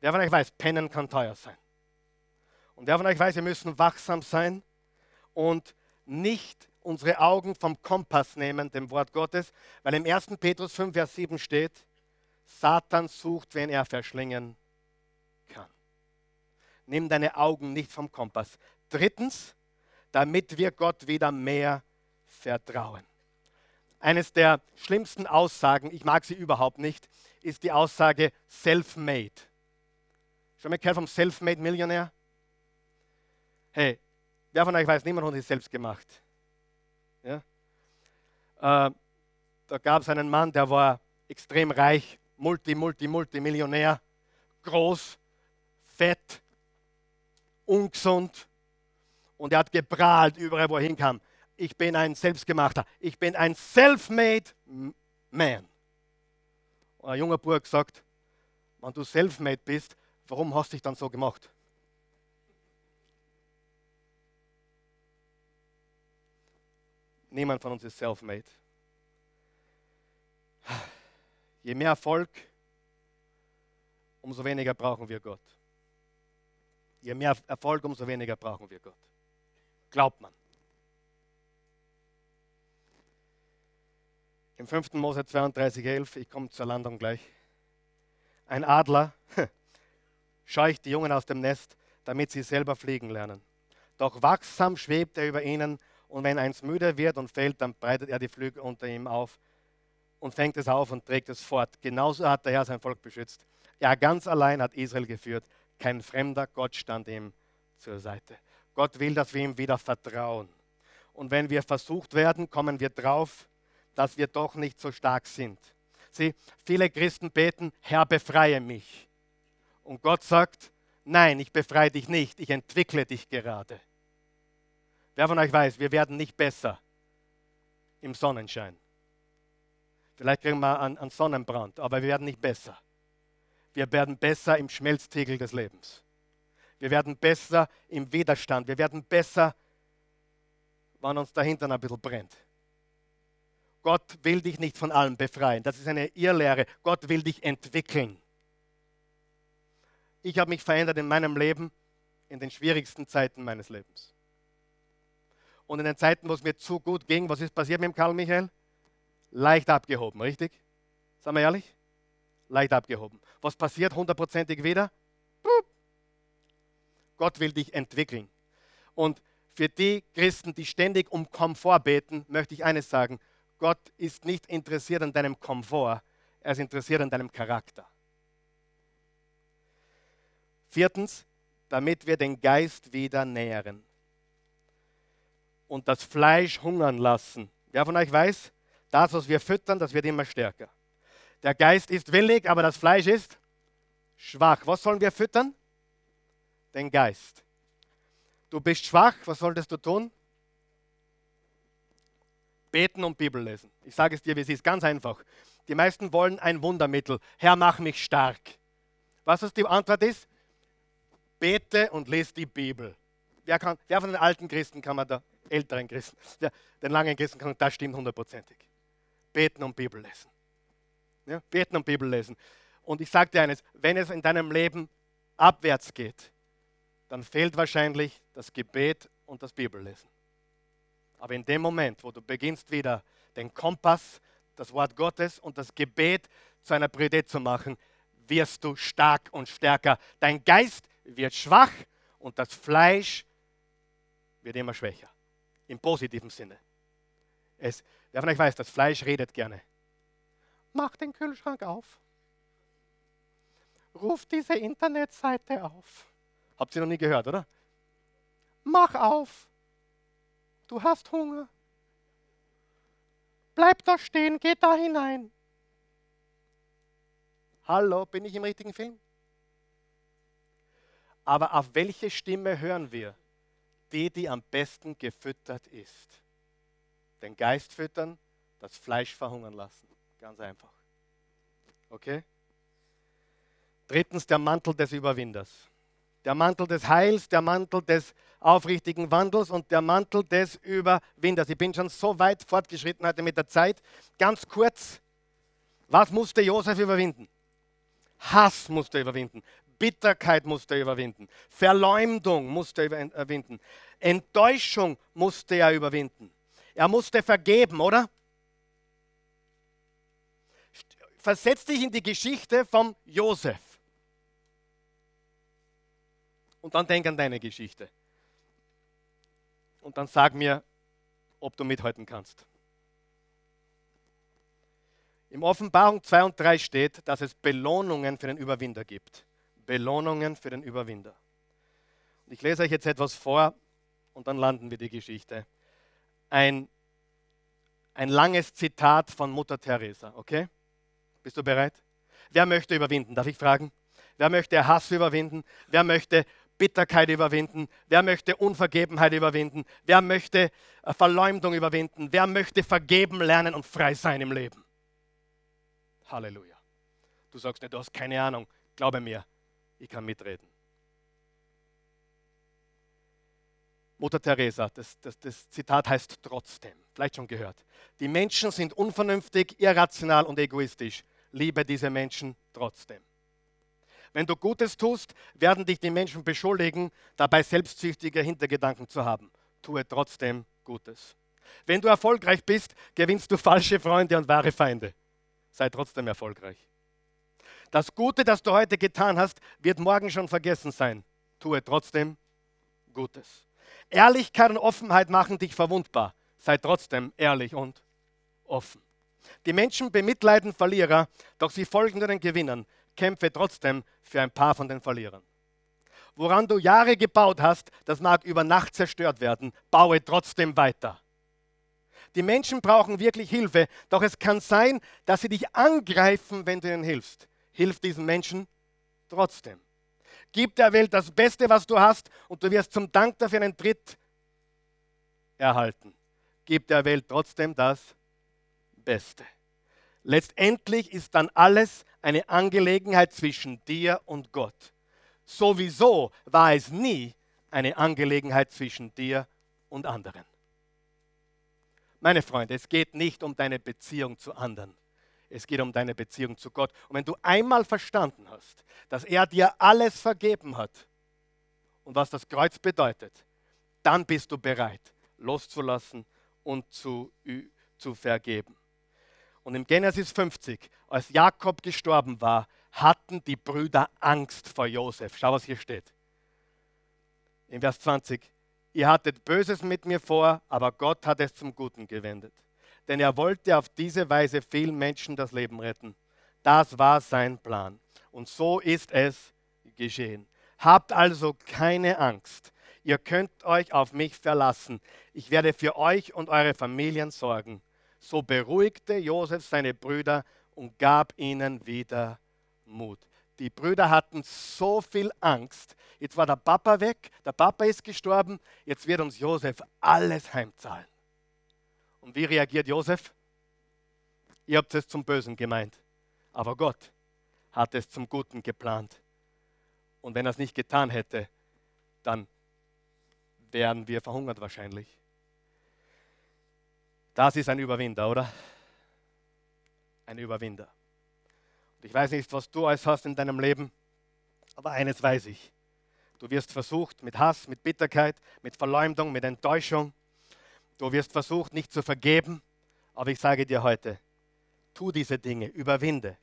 A: Wer von euch weiß, pennen kann teuer sein. Und wer von euch weiß, wir müssen wachsam sein und nicht unsere Augen vom Kompass nehmen, dem Wort Gottes, weil im 1. Petrus 5, Vers 7 steht, Satan sucht, wen er verschlingen nimm deine Augen nicht vom Kompass. Drittens, damit wir Gott wieder mehr vertrauen. Eines der schlimmsten Aussagen, ich mag sie überhaupt nicht, ist die Aussage self-made. Schon mal gehört vom self-made Millionär? Hey, wer von euch weiß, niemand hat es selbst gemacht. Ja? Äh, da gab es einen Mann, der war extrem reich, multi, multi, multi Millionär, groß, fett, ungesund und er hat geprahlt überall, wo er hinkam. Ich bin ein Selbstgemachter. Ich bin ein self-made man. Und ein junger Burg sagt, wenn du self-made bist, warum hast du dich dann so gemacht? Niemand von uns ist self-made. Je mehr Erfolg, umso weniger brauchen wir Gott. Je mehr Erfolg, umso weniger brauchen wir Gott. Glaubt man. Im 5. Mose 32,11, ich komme zur Landung gleich. Ein Adler <laughs> scheucht die Jungen aus dem Nest, damit sie selber fliegen lernen. Doch wachsam schwebt er über ihnen und wenn eins müde wird und fällt, dann breitet er die Flügel unter ihm auf und fängt es auf und trägt es fort. Genauso hat der Herr sein Volk beschützt. Er ganz allein hat Israel geführt. Kein fremder Gott stand ihm zur Seite. Gott will, dass wir ihm wieder vertrauen. Und wenn wir versucht werden, kommen wir drauf, dass wir doch nicht so stark sind. Sieh, viele Christen beten, Herr, befreie mich. Und Gott sagt, nein, ich befreie dich nicht, ich entwickle dich gerade. Wer von euch weiß, wir werden nicht besser im Sonnenschein. Vielleicht kriegen wir einen, Sonnenbrand, aber wir werden nicht besser. Wir werden besser im Schmelztiegel des Lebens. Wir werden besser im Widerstand. Wir werden besser, wenn uns dahinter ein bisschen brennt. Gott will dich nicht von allem befreien. Das ist eine Irrlehre. Gott will dich entwickeln. Ich habe mich verändert in meinem Leben in den schwierigsten Zeiten meines Lebens. Und in den Zeiten, wo es mir zu gut ging, was ist passiert mit dem Karl Michael? Leicht abgehoben, richtig? Sagen wir ehrlich? Leicht abgehoben. Was passiert hundertprozentig wieder? Gott will dich entwickeln. Und für die Christen, die ständig um Komfort beten, möchte ich eines sagen. Gott ist nicht interessiert an deinem Komfort, er ist interessiert an deinem Charakter. Viertens, damit wir den Geist wieder nähren und das Fleisch hungern lassen. Wer von euch weiß, das, was wir füttern, das wird immer stärker. Der Geist ist willig, aber das Fleisch ist schwach. Was sollen wir füttern? Den Geist. Du bist schwach, was solltest du tun? Beten und Bibel lesen. Ich sage es dir, wie es ist, ganz einfach. Die meisten wollen ein Wundermittel. Herr, mach mich stark. Was ist die Antwort ist? Bete und lese die Bibel. Wer, kann, wer von den alten Christen kann man da, älteren Christen, den langen Christen kann, das stimmt hundertprozentig. Beten und Bibel lesen. Ja, beten und Bibel lesen. Und ich sage dir eines, wenn es in deinem Leben abwärts geht, dann fehlt wahrscheinlich das Gebet und das Bibellesen. Aber in dem Moment, wo du beginnst wieder den Kompass, das Wort Gottes und das Gebet zu einer Priorität zu machen, wirst du stark und stärker. Dein Geist wird schwach und das Fleisch wird immer schwächer. Im positiven Sinne. Es, wer von euch weiß, das Fleisch redet gerne. Mach den Kühlschrank auf. Ruf diese Internetseite auf. Habt ihr noch nie gehört, oder? Mach auf. Du hast Hunger. Bleib da stehen, geh da hinein. Hallo, bin ich im richtigen Film? Aber auf welche Stimme hören wir? Die, die am besten gefüttert ist. Den Geist füttern, das Fleisch verhungern lassen. Ganz einfach. Okay? Drittens der Mantel des Überwinders. Der Mantel des Heils, der Mantel des aufrichtigen Wandels und der Mantel des Überwinders. Ich bin schon so weit fortgeschritten heute mit der Zeit. Ganz kurz, was musste Josef überwinden? Hass musste er überwinden. Bitterkeit musste er überwinden. Verleumdung musste er überwinden. Enttäuschung musste er überwinden. Er musste vergeben, oder? Versetz dich in die Geschichte von Josef. Und dann denk an deine Geschichte und dann sag mir, ob du mithalten kannst. Im Offenbarung 2 und 3 steht, dass es Belohnungen für den Überwinder gibt. Belohnungen für den Überwinder. Und ich lese euch jetzt etwas vor und dann landen wir die Geschichte. Ein, ein langes Zitat von Mutter Teresa, okay? Bist du bereit? Wer möchte überwinden? Darf ich fragen? Wer möchte Hass überwinden? Wer möchte Bitterkeit überwinden? Wer möchte Unvergebenheit überwinden? Wer möchte äh, Verleumdung überwinden? Wer möchte vergeben lernen und frei sein im Leben? Halleluja. Du sagst nicht, du hast keine Ahnung. Glaube mir, ich kann mitreden. Mutter Teresa, das, das, das Zitat heißt trotzdem, vielleicht schon gehört. Die Menschen sind unvernünftig, irrational und egoistisch. Liebe diese Menschen trotzdem. Wenn du Gutes tust, werden dich die Menschen beschuldigen, dabei selbstsüchtige Hintergedanken zu haben. Tue trotzdem Gutes. Wenn du erfolgreich bist, gewinnst du falsche Freunde und wahre Feinde. Sei trotzdem erfolgreich. Das Gute, das du heute getan hast, wird morgen schon vergessen sein. Tue trotzdem Gutes. Ehrlichkeit und Offenheit machen dich verwundbar. Sei trotzdem ehrlich und offen. Die Menschen bemitleiden Verlierer, doch sie folgen nur den Gewinnern. Kämpfe trotzdem für ein paar von den Verlierern. Woran du Jahre gebaut hast, das mag über Nacht zerstört werden. Baue trotzdem weiter. Die Menschen brauchen wirklich Hilfe, doch es kann sein, dass sie dich angreifen, wenn du ihnen hilfst hilf diesen Menschen trotzdem. Gib der Welt das Beste, was du hast, und du wirst zum Dank dafür einen Tritt erhalten. Gib der Welt trotzdem das Beste. Letztendlich ist dann alles eine Angelegenheit zwischen dir und Gott. Sowieso war es nie eine Angelegenheit zwischen dir und anderen. Meine Freunde, es geht nicht um deine Beziehung zu anderen. Es geht um deine Beziehung zu Gott. Und wenn du einmal verstanden hast, dass er dir alles vergeben hat und was das Kreuz bedeutet, dann bist du bereit, loszulassen und zu, zu vergeben. Und im Genesis 50, als Jakob gestorben war, hatten die Brüder Angst vor Josef. Schau, was hier steht. In Vers 20. Ihr hattet Böses mit mir vor, aber Gott hat es zum Guten gewendet denn er wollte auf diese Weise vielen Menschen das Leben retten. Das war sein Plan. Und so ist es geschehen. Habt also keine Angst. Ihr könnt euch auf mich verlassen. Ich werde für euch und eure Familien sorgen. So beruhigte Josef seine Brüder und gab ihnen wieder Mut. Die Brüder hatten so viel Angst. Jetzt war der Papa weg, der Papa ist gestorben, jetzt wird uns Josef alles heimzahlen. Und wie reagiert Josef? Ihr habt es zum Bösen gemeint, aber Gott hat es zum Guten geplant. Und wenn er es nicht getan hätte, dann wären wir verhungert wahrscheinlich. Das ist ein Überwinder, oder? Ein Überwinder. Und ich weiß nicht, was du alles hast in deinem Leben, aber eines weiß ich. Du wirst versucht mit Hass, mit Bitterkeit, mit Verleumdung, mit Enttäuschung, Du wirst versucht, nicht zu vergeben, aber ich sage dir heute, tu diese Dinge, überwinde,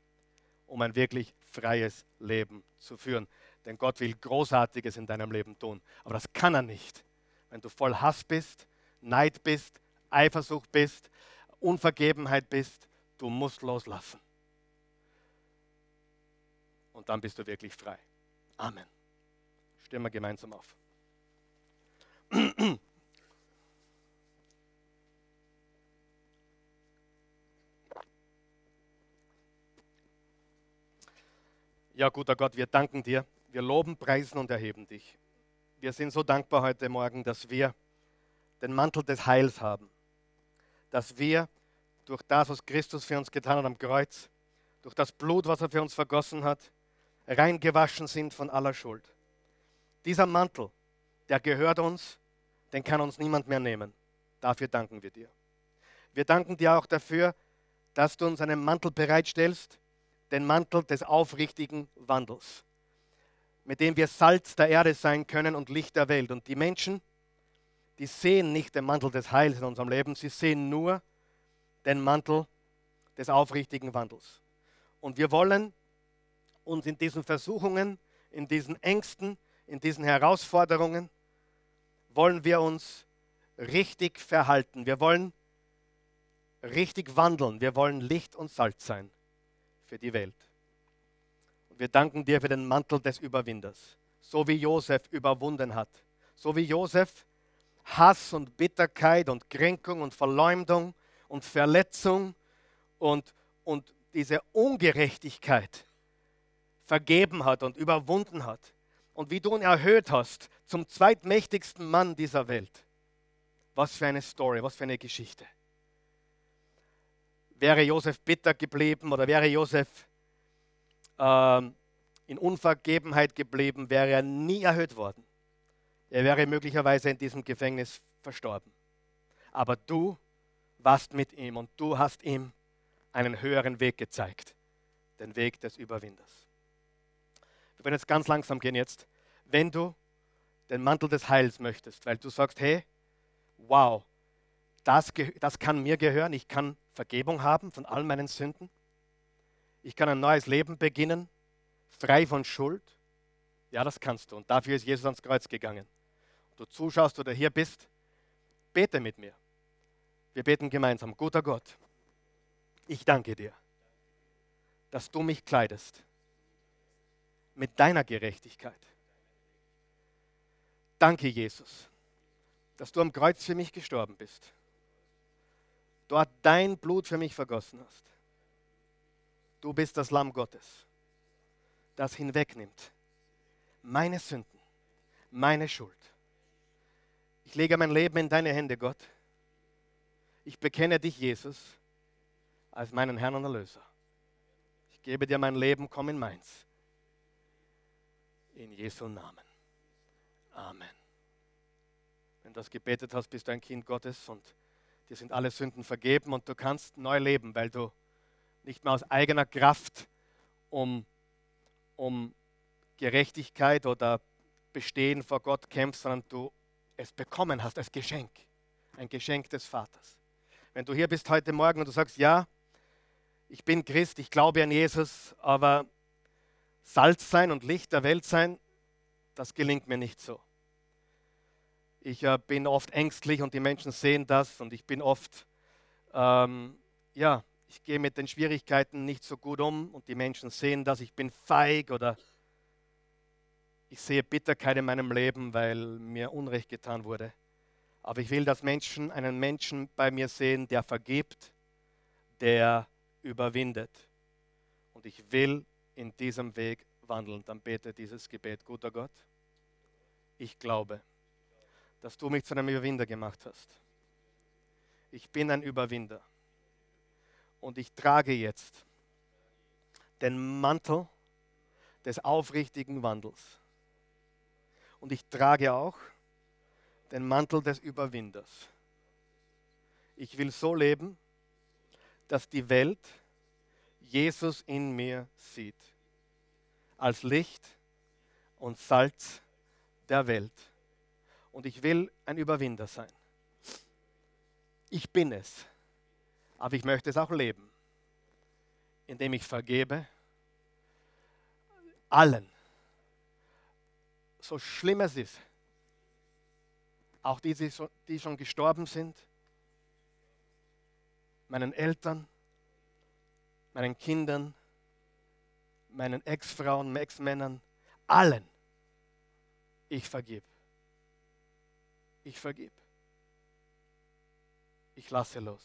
A: um ein wirklich freies Leben zu führen. Denn Gott will Großartiges in deinem Leben tun. Aber das kann er nicht, wenn du voll Hass bist, Neid bist, Eifersucht bist, Unvergebenheit bist. Du musst loslassen. Und dann bist du wirklich frei. Amen. Stehen wir gemeinsam auf. Ja, guter Gott, wir danken dir. Wir loben, preisen und erheben dich. Wir sind so dankbar heute Morgen, dass wir den Mantel des Heils haben. Dass wir durch das, was Christus für uns getan hat am Kreuz, durch das Blut, was er für uns vergossen hat, reingewaschen sind von aller Schuld. Dieser Mantel, der gehört uns, den kann uns niemand mehr nehmen. Dafür danken wir dir. Wir danken dir auch dafür, dass du uns einen Mantel bereitstellst, den Mantel des aufrichtigen Wandels, mit dem wir Salz der Erde sein können und Licht der Welt. Und die Menschen, die sehen nicht den Mantel des Heils in unserem Leben, sie sehen nur den Mantel des aufrichtigen Wandels. Und wir wollen uns in diesen Versuchungen, in diesen Ängsten, in diesen Herausforderungen, wollen wir uns richtig verhalten. Wir wollen richtig wandeln. Wir wollen Licht und Salz sein für die Welt. Und wir danken dir für den Mantel des Überwinders, so wie Josef überwunden hat, so wie Josef Hass und Bitterkeit und Kränkung und Verleumdung und Verletzung und, und diese Ungerechtigkeit vergeben hat und überwunden hat. Und wie du ihn erhöht hast zum zweitmächtigsten Mann dieser Welt. Was für eine Story, was für eine Geschichte. Wäre Josef bitter geblieben oder wäre Josef ähm, in Unvergebenheit geblieben, wäre er nie erhöht worden. Er wäre möglicherweise in diesem Gefängnis verstorben. Aber du warst mit ihm und du hast ihm einen höheren Weg gezeigt, den Weg des Überwinders. Du wirst jetzt ganz langsam gehen jetzt. Wenn du den Mantel des Heils möchtest, weil du sagst, hey, wow, das, das kann mir gehören, ich kann Vergebung haben von all meinen Sünden, ich kann ein neues Leben beginnen, frei von Schuld. Ja, das kannst du. Und dafür ist Jesus ans Kreuz gegangen. Du zuschaust oder hier bist, bete mit mir. Wir beten gemeinsam. Guter Gott, ich danke dir, dass du mich kleidest mit deiner Gerechtigkeit. Danke, Jesus, dass du am Kreuz für mich gestorben bist. Dort dein Blut für mich vergossen hast. Du bist das Lamm Gottes, das hinwegnimmt meine Sünden, meine Schuld. Ich lege mein Leben in deine Hände, Gott. Ich bekenne dich, Jesus, als meinen Herrn und Erlöser. Ich gebe dir mein Leben, komm in meins. In Jesu Namen. Amen. Wenn du das gebetet hast, bist du ein Kind Gottes und dir sind alle Sünden vergeben und du kannst neu leben, weil du nicht mehr aus eigener Kraft um, um Gerechtigkeit oder Bestehen vor Gott kämpfst, sondern du es bekommen hast als Geschenk, ein Geschenk des Vaters. Wenn du hier bist heute Morgen und du sagst, ja, ich bin Christ, ich glaube an Jesus, aber Salz sein und Licht der Welt sein, das gelingt mir nicht so. Ich äh, bin oft ängstlich und die Menschen sehen das und ich bin oft, ähm, ja, ich gehe mit den Schwierigkeiten nicht so gut um und die Menschen sehen das, ich bin feig oder ich sehe Bitterkeit in meinem Leben, weil mir Unrecht getan wurde. Aber ich will, dass Menschen einen Menschen bei mir sehen, der vergibt, der überwindet. Und ich will in diesem Weg wandeln. Dann bete dieses Gebet. Guter Gott, ich glaube, dass du mich zu einem Überwinder gemacht hast. Ich bin ein Überwinder. Und ich trage jetzt den Mantel des aufrichtigen Wandels. Und ich trage auch den Mantel des Überwinders. Ich will so leben, dass die Welt Jesus in mir sieht, als Licht und Salz der Welt. Und ich will ein Überwinder sein. Ich bin es, aber ich möchte es auch leben, indem ich vergebe allen, so schlimm es ist, auch die, die schon gestorben sind, meinen Eltern, meinen Kindern, meinen Ex-Frauen, Ex-Männern, allen. Ich vergib. Ich vergib. Ich lasse los.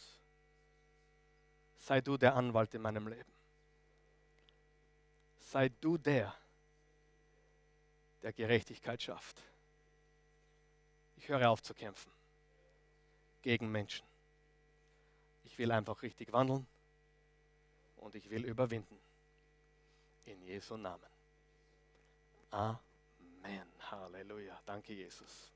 A: Sei du der Anwalt in meinem Leben. Sei du der, der Gerechtigkeit schafft. Ich höre auf zu kämpfen gegen Menschen. Ich will einfach richtig wandeln und ich will überwinden. In Jesu Namen. Amen. Halleluja. Danke, Jesus.